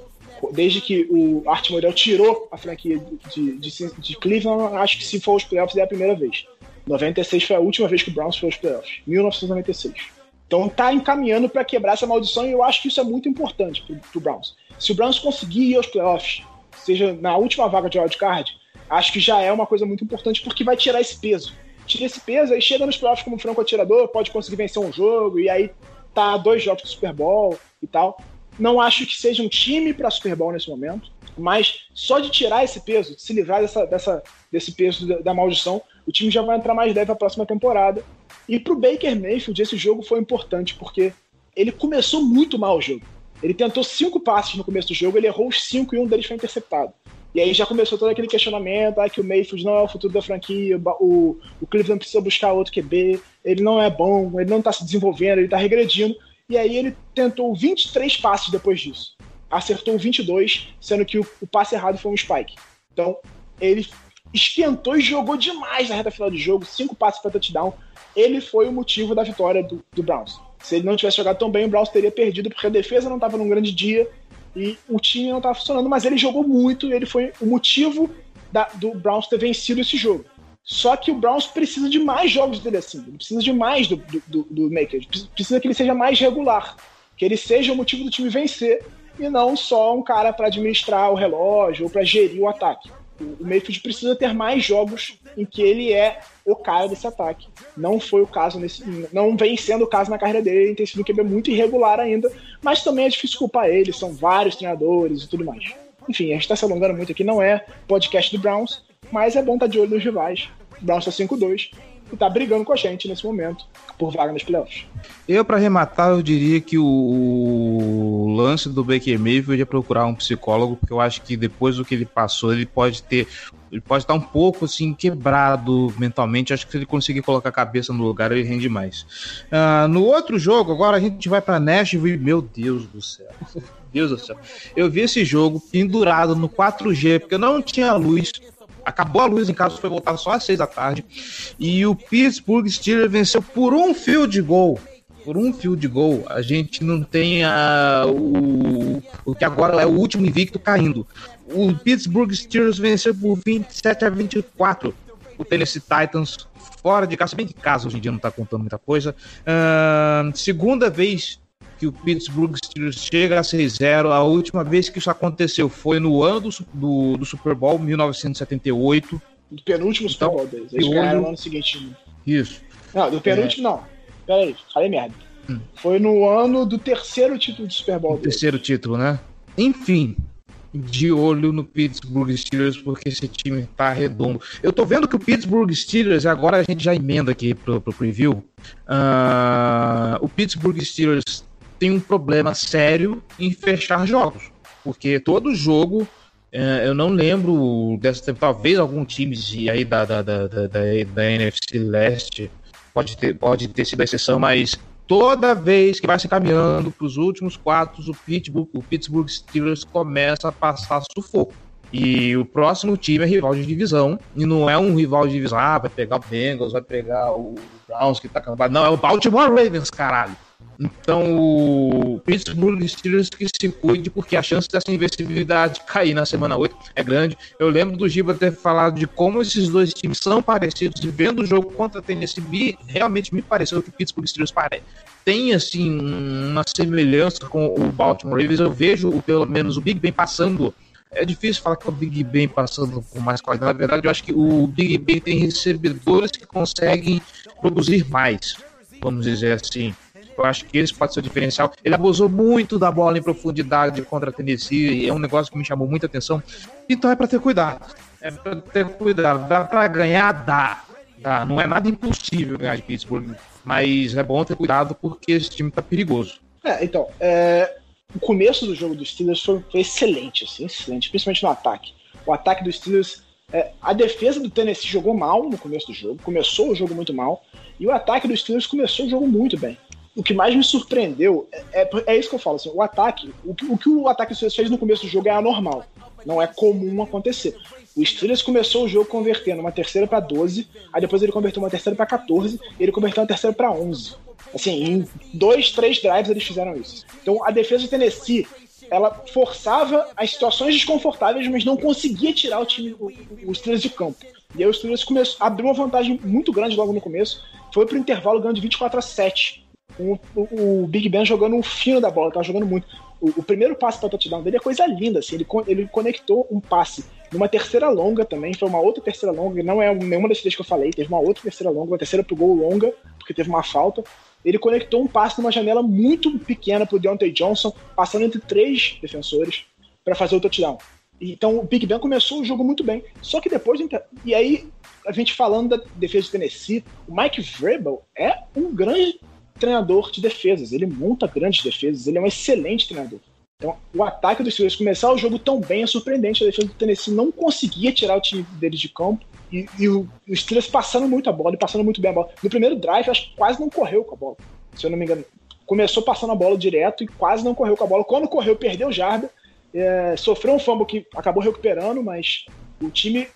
Desde que o Art Model tirou a franquia de, de, de Cleveland, acho que se for aos playoffs é a primeira vez. 96 foi a última vez que o Browns foi aos playoffs, 1996. Então tá encaminhando para quebrar essa maldição e eu acho que isso é muito importante pro, pro Browns. Se o Browns conseguir ir aos playoffs, seja na última vaga de wildcard, acho que já é uma coisa muito importante porque vai tirar esse peso. Tira esse peso, aí chega nos playoffs como franco atirador, pode conseguir vencer um jogo e aí tá dois jogos do Super Bowl e tal. Não acho que seja um time para Super Bowl nesse momento, mas só de tirar esse peso, de se livrar dessa, dessa, desse peso da, da maldição, o time já vai entrar mais leve na próxima temporada. E pro Baker Mayfield, esse jogo foi importante, porque ele começou muito mal o jogo. Ele tentou cinco passes no começo do jogo, ele errou os cinco e um deles foi interceptado. E aí já começou todo aquele questionamento, ah, que o Mayfield não é o futuro da franquia, o, o Cleveland precisa buscar outro QB, ele não é bom, ele não tá se desenvolvendo, ele tá regredindo. E aí ele tentou 23 passes depois disso. Acertou 22, sendo que o, o passe errado foi um spike. Então, ele esquentou e jogou demais na reta final do jogo, cinco passes para touchdown. Ele foi o motivo da vitória do, do Browns. Se ele não tivesse jogado tão bem, o Browns teria perdido, porque a defesa não estava num grande dia e o time não estava funcionando, mas ele jogou muito e ele foi o motivo da- do Browns ter vencido esse jogo. Só que o Browns precisa de mais jogos dele assim, ele precisa de mais do, do, do, do Maker, precisa que ele seja mais regular, que ele seja o motivo do time vencer e não só um cara para administrar o relógio ou para gerir o ataque. O Mayfield precisa ter mais jogos em que ele é o cara desse ataque. Não foi o caso nesse. Não vem sendo o caso na carreira dele, ele tem sido um QB muito irregular ainda, mas também é difícil culpar ele, são vários treinadores e tudo mais. Enfim, a gente está se alongando muito aqui, não é podcast do Browns, mas é bom estar de olho nos rivais. O Browns está 5-2 e tá brigando com a gente nesse momento por vaga nos playoffs. Eu, para arrematar, eu diria que o, o lance do Baker Mayfield é procurar um psicólogo, porque eu acho que depois do que ele passou, ele pode ter. Ele pode estar um pouco assim quebrado mentalmente. Acho que se ele conseguir colocar a cabeça no lugar, ele rende mais. Ah, no outro jogo, agora a gente vai para Nashville. Meu Deus do céu. Deus do céu. Eu vi esse jogo pendurado no 4G, porque não tinha luz. Acabou a luz em casa, foi voltar só às seis da tarde. E o Pittsburgh Steelers venceu por um field goal. Por um field goal. A gente não tem a, o, o que agora é o último invicto caindo. O Pittsburgh Steelers venceu por 27 a 24. O Tennessee Titans fora de casa, bem que casa hoje em dia não tá contando muita coisa. Ah, segunda vez que o Pittsburgh Steelers chega a 6-0. A última vez que isso aconteceu foi no ano do, do, do Super Bowl, 1978. Do penúltimo Super Então, Bowl deles. Eles ganharam no ano seguinte. Isso. Não, do penúltimo não. Pera aí, falei merda. Hum. Foi no ano do terceiro título de Super Bowl deles. terceiro título, né? Enfim, de olho no Pittsburgh Steelers, porque esse time tá redondo. Eu tô vendo que o Pittsburgh Steelers, agora a gente já emenda aqui pro, pro preview. ah, o Pittsburgh Steelers tem um problema sério em fechar jogos, porque todo jogo. eh, eu não lembro dessa talvez algum time de- aí da, da, da, da, da, NFC Leste pode ter, pode ter sido a exceção, mas toda vez que vai se caminhando para os últimos quatro, o Pittsburgh, o Pittsburgh Steelers começa a passar sufoco. E o próximo time é rival de divisão, e não é um rival de divisão, ah, vai pegar o Bengals, vai pegar o Browns que tá acabado. Não, é o Baltimore Ravens, caralho. Então o Pittsburgh Steelers que se cuide, porque a chance dessa invencibilidade cair na semana 8 é grande. Eu lembro do Giba ter falado de como esses dois times são parecidos, e vendo o jogo contra a Tennessee, me- realmente me pareceu que o Pittsburgh Steelers pare- tem assim uma semelhança com o Baltimore Ravens. Eu vejo pelo menos o Big Ben passando. É difícil falar que é o Big Ben passando com mais qualidade. Na verdade, eu acho que o Big Ben tem recebedores que conseguem produzir mais, vamos dizer assim. Eu acho que esse pode ser o diferencial. Ele abusou muito da bola em profundidade contra a Tennessee, é um negócio que me chamou muita atenção. Então é para ter cuidado. É para ter cuidado. Dá para ganhar? Dá. Dá. Não é nada impossível ganhar de Pittsburgh, mas é bom ter cuidado porque esse time tá perigoso. É, então, é, o começo do jogo dos Steelers foi, foi excelente, assim, excelente, principalmente no ataque. O ataque dos Steelers, é, a defesa do Tennessee jogou mal no começo do jogo, começou o jogo muito mal, e o ataque dos Steelers começou o jogo muito bem. O que mais me surpreendeu é, é, é isso que eu falo, assim, o ataque, o que, o que o ataque Steelers fez no começo do jogo é anormal, não é comum acontecer. O Steelers começou o jogo convertendo uma terceira para 12, aí depois ele converteu uma terceira para 14, e ele converteu uma terceira para 11. Assim, em dois, três drives eles fizeram isso. Então a defesa do Tennessee, ela forçava as situações desconfortáveis, mas não conseguia tirar o time, os Steelers de campo. E aí o Steelers começou, abriu uma vantagem muito grande logo no começo, foi pro intervalo ganhando de 24 a 7. O, o- Big Ben jogando um fino da bola, tava jogando muito. O, o primeiro passe para touchdown dele é coisa linda, assim, ele, ele conectou um passe numa terceira longa também, foi uma outra terceira longa, não é nenhuma das três que eu falei, teve uma outra terceira longa, uma terceira pro gol longa, porque teve uma falta. Ele conectou um passe numa janela muito pequena pro Deontay Johnson, passando entre três defensores para fazer o touchdown. Então o Big Ben começou o jogo muito bem. Só que depois. do inter- E aí, a gente falando da defesa de Tennessee, o Mike Vrabel é um grande treinador de defesas. Ele monta grandes defesas, ele é um excelente treinador. Então, o ataque dos Steelers começar o jogo tão bem é surpreendente. A defesa do Tennessee não conseguia tirar o time deles de campo. E, e o, os Steelers passando muito a bola e passando muito bem a bola. No primeiro drive, acho que quase não correu com a bola. Se eu não me engano. Começou passando a bola direto e quase não correu com a bola. Quando correu, perdeu jarda. É, sofreu um fumble que acabou recuperando, mas o time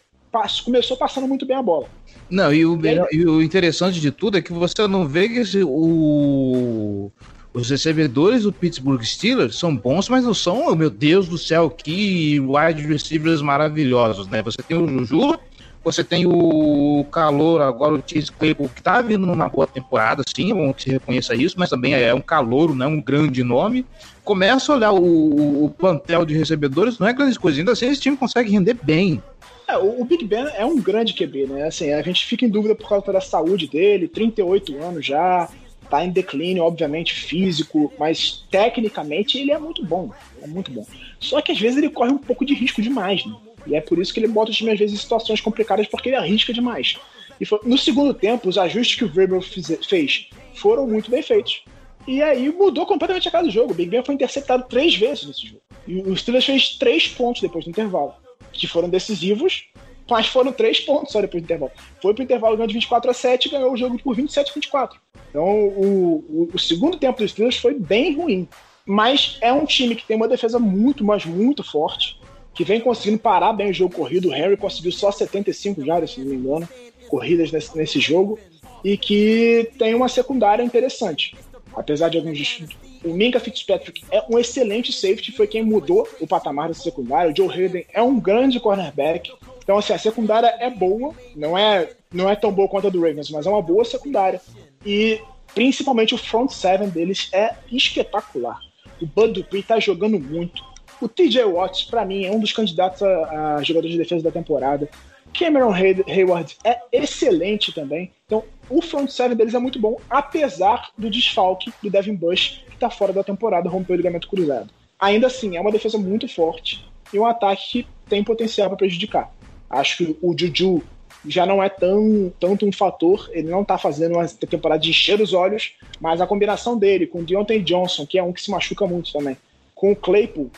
começou passando muito bem a bola. Não, e o, melhor- e o interessante de tudo é que você não vê que esse- o- os recebedores do Pittsburgh Steelers são bons, mas não são, oh, meu Deus do céu, que wide receivers maravilhosos, né? Você tem o Juju, Você tem o calor agora, o Chase Claypool, que tá vindo numa boa temporada, sim, é bom que se reconheça isso, mas também é um calor, não é um grande nome. Começa a olhar o, o plantel de recebedores, não é grande coisa, ainda assim esse time consegue render bem. É, o, Big Ben é um grande QB, né? Assim, a gente fica em dúvida por causa da saúde dele, 38 anos já, tá em declínio, obviamente, físico, mas tecnicamente ele é muito bom. É muito bom. Só que às vezes ele corre um pouco de risco demais, né? E é por isso que ele bota o time às vezes em situações complicadas porque ele arrisca demais. E foi- no segundo tempo, os ajustes que o fize- fez foram muito bem feitos. E aí mudou completamente a cara do jogo. O Big Ben foi interceptado três vezes nesse jogo. E o Steelers fez três pontos depois do intervalo, que foram decisivos, mas foram três pontos só depois do intervalo. Foi pro intervalo ganhando de 24 a 7 e ganhou o jogo por 27 a 24. Então o, o, o segundo tempo dos Steelers foi bem ruim. Mas é um time que tem uma defesa muito, mas muito forte, que vem conseguindo parar bem o jogo corrido. O Henry conseguiu só 75 jardas, se não me engano, corridas nesse, nesse jogo, e que tem uma secundária interessante. Apesar de alguns. O Minka Fitzpatrick é um excelente safety, foi quem mudou o patamar dessa secundária. O Joe Hayden é um grande cornerback. Então, assim, a secundária é boa, não é, não é tão boa quanto a do Ravens, mas é uma boa secundária. E principalmente o front seven deles é espetacular. O Bud Dupree tá jogando muito. O TJ Watts, pra mim, é um dos candidatos a, a jogador de defesa da temporada. Cameron Hay- Hayward é excelente também. Então, o front seven deles é muito bom, apesar do desfalque do Devin Bush, que tá fora da temporada, rompeu o ligamento cruzado. Ainda assim, é uma defesa muito forte e um ataque que tem potencial para prejudicar. Acho que o Juju já não é tão, tanto um fator, ele não tá fazendo uma temporada de encher os olhos, mas a combinação dele com o Deontay Johnson, que é um que se machuca muito também, com o Claypool,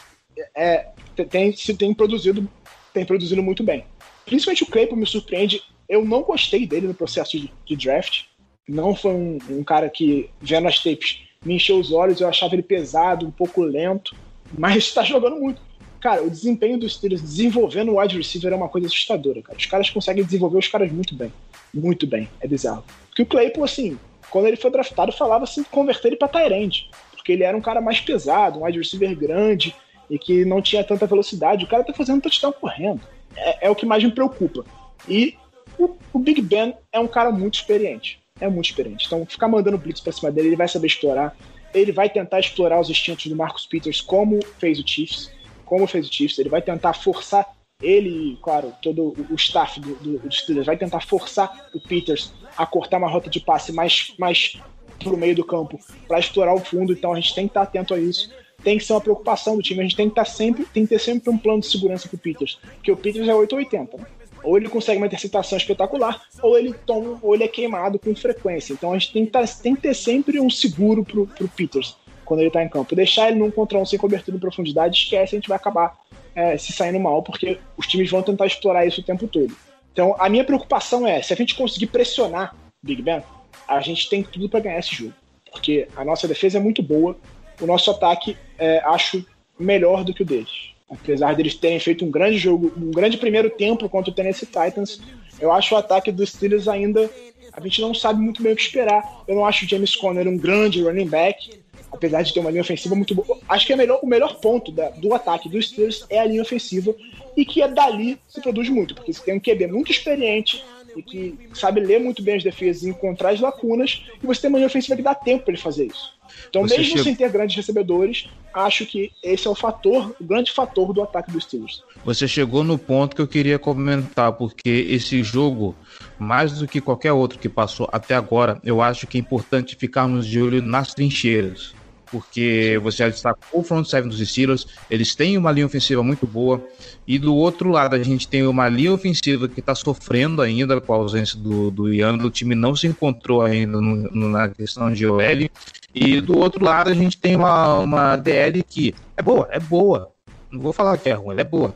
é, tem, se tem produzido tem produzido muito bem. Principalmente o Claypool me surpreende. Eu não gostei dele no processo de, de draft. Não foi um, um cara que, vendo as tapes, me encheu os olhos. Eu achava ele pesado, um pouco lento, mas está jogando muito. Cara, o desempenho dos Steelers desenvolvendo o wide receiver é uma coisa assustadora, cara. Os caras conseguem desenvolver os caras muito bem. Muito bem. É bizarro. Porque o Claypool, assim, quando ele foi draftado, falava assim, converter ele pra Tyrande. Porque ele era um cara mais pesado, um wide receiver grande e que não tinha tanta velocidade. O cara tá fazendo touchdown correndo. É, é o que mais me preocupa. E o, o Big Ben é um cara muito experiente. É muito experiente. Então, ficar mandando blitz pra cima dele, ele vai saber explorar. Ele vai tentar explorar os instintos do Marcus Peters, como fez o Chiefs. Como fez o Chiefs. Ele vai tentar forçar ele, claro, todo o staff do, do, do Steelers vai tentar forçar o Peters a cortar uma rota de passe mais, mais pro meio do campo para explorar o fundo. Então a gente tem que estar atento a isso. Tem que ser uma preocupação do time. A gente tem que estar sempre, tem que ter sempre um plano de segurança pro Peters, porque o Peters é 880. Né? Ou ele consegue uma interceptação espetacular, ou ele toma, ou ele é queimado com frequência. Então a gente tem que, tá, tem que ter sempre um seguro pro, pro Peters quando ele tá em campo. Deixar ele num contra um sem cobertura em profundidade, esquece, a gente vai acabar é, se saindo mal, porque os times vão tentar explorar isso o tempo todo. Então, a minha preocupação é, se a gente conseguir pressionar Big Ben, a gente tem tudo para ganhar esse jogo. Porque a nossa defesa é muito boa, o nosso ataque é, acho melhor do que o deles. Apesar deles terem feito um grande jogo, um grande primeiro tempo contra o Tennessee Titans, eu acho o ataque dos Steelers ainda. A gente não sabe muito bem o que esperar. Eu não acho o James Conner um grande running back, apesar de ter uma linha ofensiva muito boa. Acho que é melhor, o melhor ponto da, do ataque dos Steelers é a linha ofensiva e que é dali se produz muito, porque você tem um QB muito experiente e que sabe ler muito bem as defesas e encontrar as lacunas, e você tem uma linha ofensiva que dá tempo para ele fazer isso. Então, Você mesmo sem ter grandes recebedores, acho que esse é o fator, o grande fator do ataque dos Steelers. Você chegou no ponto que eu queria comentar, porque esse jogo, mais do que qualquer outro que passou até agora, eu acho que é importante ficarmos de olho nas trincheiras. Porque você já destacou o front seven dos Steelers, eles têm uma linha ofensiva muito boa, e do outro lado a gente tem uma linha ofensiva que está sofrendo ainda com a ausência do, do Ian, o time não se encontrou ainda no- no- na questão de OL, e do outro lado a gente tem uma, uma DL que é boa, é boa, não vou falar que é ruim, ela é boa.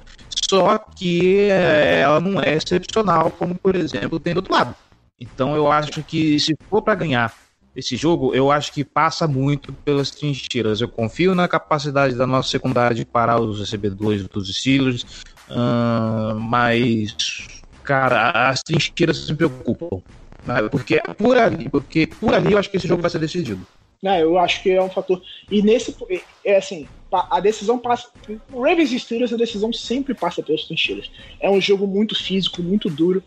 Só que é, ela não é excepcional, como por exemplo tem do outro lado. Então eu acho que se for para ganhar esse jogo, eu acho que passa muito pelas trincheiras. Eu confio na capacidade da nossa secundária de parar os recebedores dos Steelers, ahn, mas cara, as trincheiras me preocupam. né? Porque é por ali, porque por ali eu acho que esse jogo vai ser decidido. né, eu acho que é um fator. E nesse. É assim, pa- a decisão passa. O Ravens e Steelers, a decisão sempre passa pelas trincheiras. É um jogo muito físico, muito duro.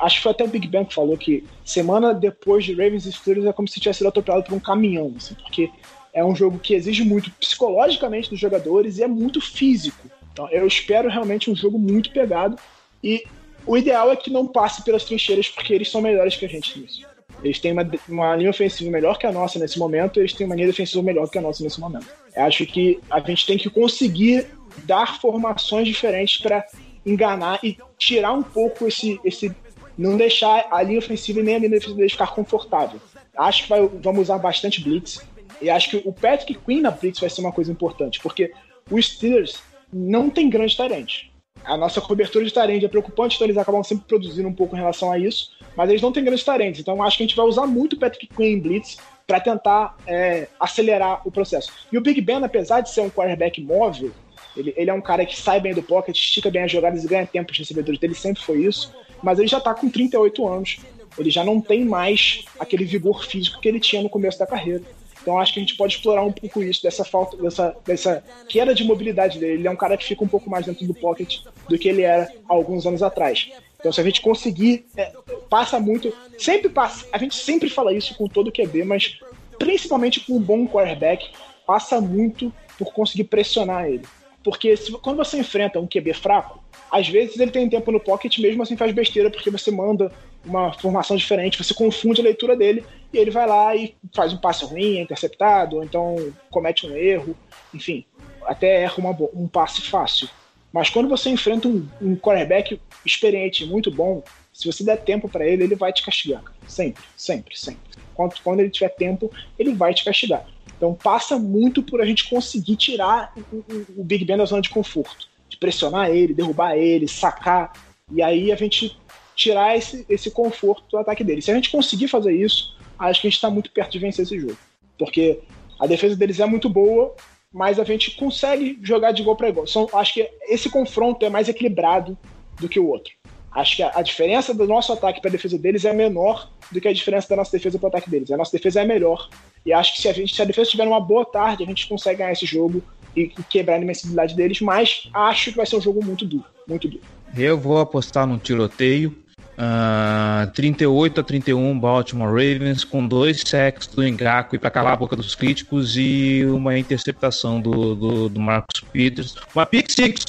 Acho que foi até o Big Ben que falou que semana depois de Ravens e Steelers é como se tivesse sido atropelado por um caminhão, assim, porque é um jogo que exige muito psicologicamente dos jogadores e é muito físico. Então eu espero realmente um jogo muito pegado e o ideal é que não passe pelas trincheiras porque eles são melhores que a gente nisso. Eles têm uma, uma linha ofensiva melhor que a nossa nesse momento, eles têm uma linha defensiva melhor que a nossa nesse momento. Eu acho que a gente tem que conseguir dar formações diferentes para enganar e tirar um pouco esse, esse. Não deixar a linha ofensiva e nem a linha defensiva ficar confortável. Acho que vai- vamos usar bastante blitz. E acho que o Patrick Queen na blitz vai ser uma coisa importante, porque os Steelers não tem grande tarente. A nossa cobertura de tarente é preocupante, então eles acabam sempre produzindo um pouco em relação a isso, mas eles não têm grandes tarentes. Então acho que a gente vai usar muito o Patrick Queen em blitz para tentar é, acelerar o processo. E o Big Ben, apesar de ser um quarterback móvel, ele, ele é um cara que sai bem do pocket, estica bem as jogadas e ganha tempo os recebedores dele, sempre foi isso. Mas ele já tá com 38 anos. Ele já não tem mais aquele vigor físico que ele tinha no começo da carreira. Então acho que a gente pode explorar um pouco isso, dessa falta, dessa, dessa queda de mobilidade dele. Ele é um cara que fica um pouco mais dentro do pocket do que ele era há alguns anos atrás. Então se a gente conseguir, é, passa muito, sempre passa, a gente sempre fala isso com todo QB, mas principalmente com um bom quarterback, passa muito por conseguir pressionar ele. Porque se- quando você enfrenta um QB fraco, às vezes ele tem tempo no pocket, mesmo assim faz besteira, porque você manda uma formação diferente, você confunde a leitura dele, e ele vai lá e faz um passe ruim, é interceptado, ou então comete um erro, enfim, até erra uma um passe fácil. Mas quando você enfrenta um, um quarterback experiente, muito bom, se você der tempo para ele, ele vai te castigar. Sempre, sempre, sempre. Quando, quando ele tiver tempo, ele vai te castigar. Então passa muito por a gente conseguir tirar o, o- o Big Ben da zona de conforto. Pressionar ele, derrubar ele, sacar. E aí a gente tirar esse, esse conforto do ataque dele. Se a gente conseguir fazer isso, acho que a gente está muito perto de vencer esse jogo. Porque a defesa deles é muito boa, mas a gente consegue jogar de igual para. São, acho que esse confronto é mais equilibrado do que o outro. Acho que a, a diferença do nosso ataque para a defesa deles é menor do que a diferença da nossa defesa para o ataque deles. A nossa defesa é melhor. E acho que se a, gente, se a defesa tiver uma boa tarde, a gente consegue ganhar esse jogo e, e quebrar a invencibilidade deles, mas acho que vai ser um jogo muito duro. Muito duro. Eu vou apostar num tiroteio. ah, 38 a 31 Baltimore Ravens com dois sacks do Engaku para calar a boca dos críticos e uma interceptação do, do, do Marcus Peters. Uma pick six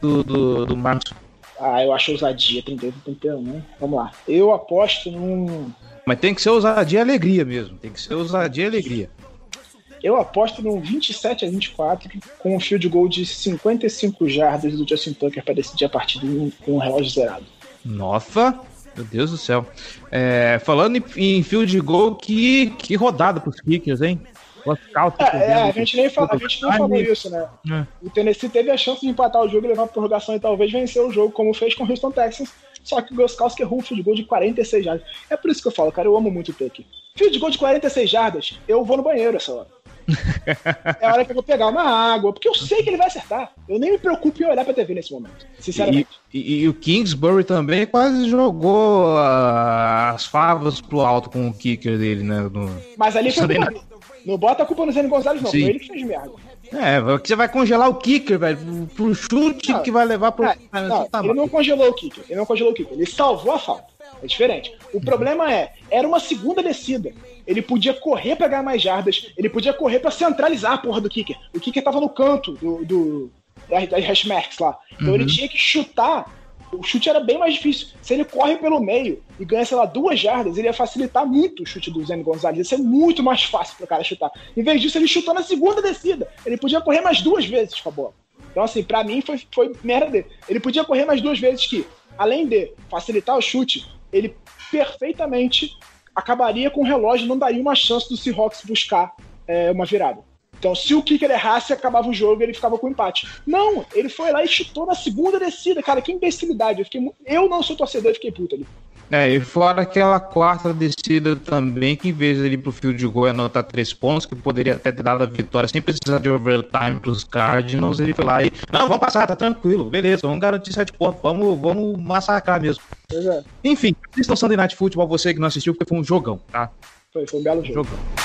do, do, do Marcus. Ah, eu acho ousadia, 38 31, né? Vamos lá. Eu aposto num. Mas tem que ser ousadia e alegria mesmo. Tem que ser ousadia e alegria. Eu aposto num 27 a 24 com um field goal de 55 jardas do Justin Tucker para decidir a partida com o relógio zerado. Nossa, meu Deus do céu. É, falando em, em field goal, que, que rodada pros kickers, hein? É, é, a gente nem, fala, a gente nem falou isso, né? É. O Tennessee teve a chance de empatar o jogo, levar pra prorrogação e talvez vencer o jogo, como fez com o Houston Texans. Só que o Goskowski errou um field goal de 46 jardas. É por isso que eu falo, cara, eu amo muito o Tucker. Field goal de 46 jardas, eu vou no banheiro essa hora. É a hora que eu vou pegar uma água, porque eu sei que ele vai acertar. Eu nem me preocupo em olhar pra TV nesse momento, sinceramente. E, e- e o Kingsbury também quase jogou ah, as favas pro alto com o kicker dele, né? no- Mas ali foi culpa. Não bota a culpa no Zé Gonzalez, não. Sim. Foi ele que fez merda. É, que você vai congelar o kicker, velho, pro, chute Não, que vai levar pro. Ah, não, você tá ele não congelou o kicker. Ele não congelou o kicker. Ele salvou a falta. É diferente. O problema é, era uma segunda descida. Ele podia correr pra ganhar mais jardas. Ele podia correr pra centralizar a porra do kicker. O kicker tava no canto do, do das, hash marks lá. Então ele tinha que chutar. O chute era bem mais difícil. Se ele corre pelo meio e ganha, sei lá, duas jardas, ele ia facilitar muito o chute do Zen Gonzalez. Ia ser muito mais fácil pro cara chutar. Em vez disso, ele chutou na segunda descida. Ele podia correr mais duas vezes com a bola. Então, assim, pra mim foi, foi merda dele. Ele podia correr mais duas vezes que, além de facilitar o chute, ele perfeitamente acabaria com o relógio não daria uma chance do Seahawks buscar é, uma virada. Então, se o kicker errasse, acabava o jogo ele ficava com empate. Não, ele foi lá e chutou na segunda descida, cara. Que imbecilidade. Eu, fiquei, eu não sou torcedor e fiquei puto ali. É, e fora aquela quarta descida também, que em vez de ir pro field de gol e anotar três pontos, que poderia até ter dado a vitória sem precisar de overtime pros Cardinals, ele foi lá e. Não, vamos passar, tá tranquilo, beleza, vamos garantir sete pontos, vamos, vamos massacrar mesmo. Pois é, Enfim, assistam Sunday Night Football, você que não assistiu, porque foi um jogão, tá? foi, foi um belo jogo. Jogão.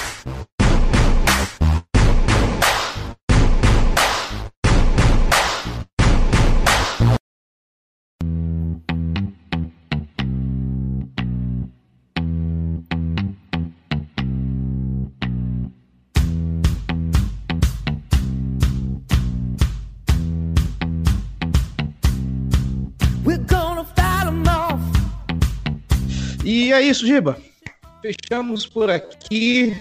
E é isso, Giba. Fechamos por aqui.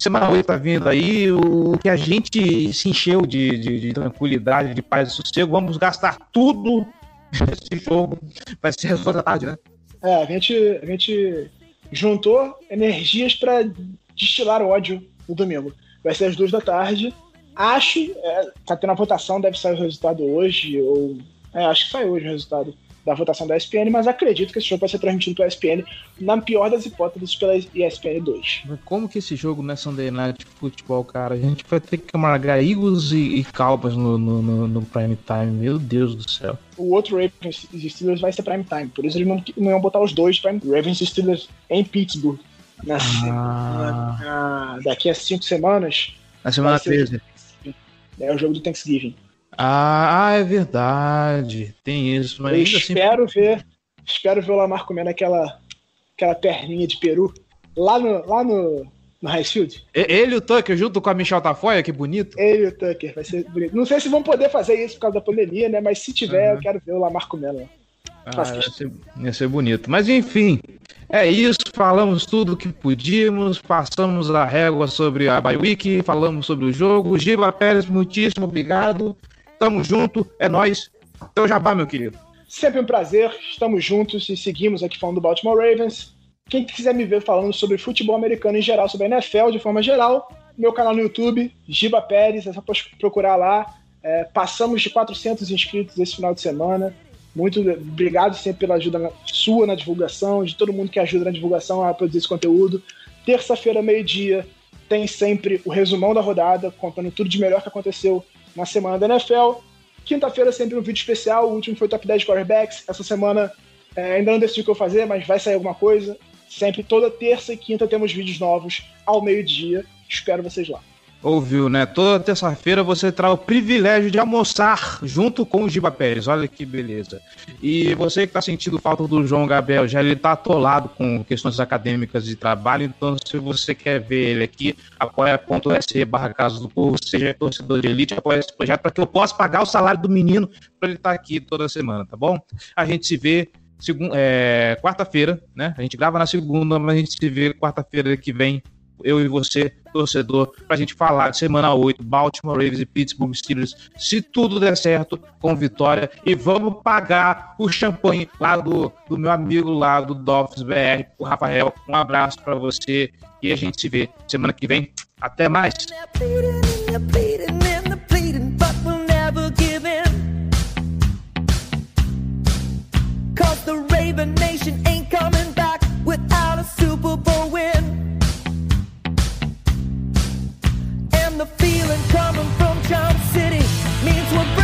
Semana 8 tá vindo aí. O que a gente se encheu de, de, de tranquilidade, de paz e sossego. Vamos gastar tudo nesse jogo. Vai ser às duas da tarde, né? É, a gente, a gente juntou energias pra destilar ódio no domingo. Vai ser às duas da tarde. Acho, é, tá tendo a votação, deve sair o resultado hoje, ou. É, acho que sai hoje o resultado da votação da ESPN, mas acredito que esse jogo vai ser transmitido pela ESPN, na pior das hipóteses, pela ESPN 2. Mas como que esse jogo não é Sunday Night Futebol, cara? A gente vai ter que amargar Eagles e, e Cowboys no, no, no, no prime time. Meu Deus do céu. O outro Ravens e Steelers vai ser prime time, por isso eles não, não iam botar os dois prime Ravens e Steelers em Pittsburgh. Na, Ah. na- na- daqui a cinco semanas Na semana Vai ser- 13. é o jogo do Thanksgiving. Ah, ah, é verdade. Tem isso, mas Eu assim. espero ver, espero ver o Lamar comendo aquela, aquela perninha de peru lá no, lá no, no Highfield. Ele e o Tucker junto com a Michelle Tafoya, que bonito. Ele e o Tucker, vai ser bonito. Não sei se vão poder fazer isso por causa da pandemia, né? Mas se tiver, Uhum. eu quero ver o Lamar comendo. Ah, Faço ia, ser, ia ser bonito. Mas enfim, é isso. Falamos tudo que podíamos. Passamos a régua sobre a Bye Week. Falamos sobre o jogo. Giba Pérez, muitíssimo obrigado. Tamo junto. É nóis. Teu jabá, meu querido. Sempre um prazer, estamos juntos e seguimos aqui falando do Baltimore Ravens. Quem quiser me ver falando sobre futebol americano em geral, sobre a NFL de forma geral, meu canal no YouTube, Giba Pérez, é só procurar lá. É, passamos de 400 inscritos esse final de semana. Muito obrigado sempre pela ajuda sua na divulgação, de todo mundo que ajuda na divulgação a produzir esse conteúdo. Terça-feira, meio-dia, tem sempre o resumão da rodada, contando tudo de melhor que aconteceu na semana da NFL. Quinta-feira, sempre um vídeo especial. O último foi Top 10 Quarterbacks. Essa semana é, ainda não decidi o que eu fazer, mas vai sair alguma coisa. Sempre, toda terça e quinta, temos vídeos novos ao meio-dia. Espero vocês lá. Ouviu, né? Toda terça-feira você terá o privilégio de almoçar junto com o Giba Pérez. Olha que beleza. E você que tá sentindo falta do João Gabriel, já ele tá atolado com questões acadêmicas de trabalho, então se você quer ver ele aqui, apoia.se barra Casa do Povo, seja torcedor de elite, apoia esse projeto para que eu possa pagar o salário do menino para ele estar aqui toda semana, tá bom? A gente se vê segun- é, quarta-feira, né? A gente grava na segunda, mas a gente se vê quarta-feira que vem eu e você, torcedor, pra gente falar de semana 8, Baltimore Ravens e Pittsburgh Steelers, se tudo der certo, com vitória, e vamos pagar o champanhe lá do, do meu amigo lá do Dolphins BR, o Rafael. Um abraço pra você e a gente se vê semana que vem. Até mais! pleading and they're pleading and they're pleading, but we'll never give in. and the feeling coming from Charm City means we're.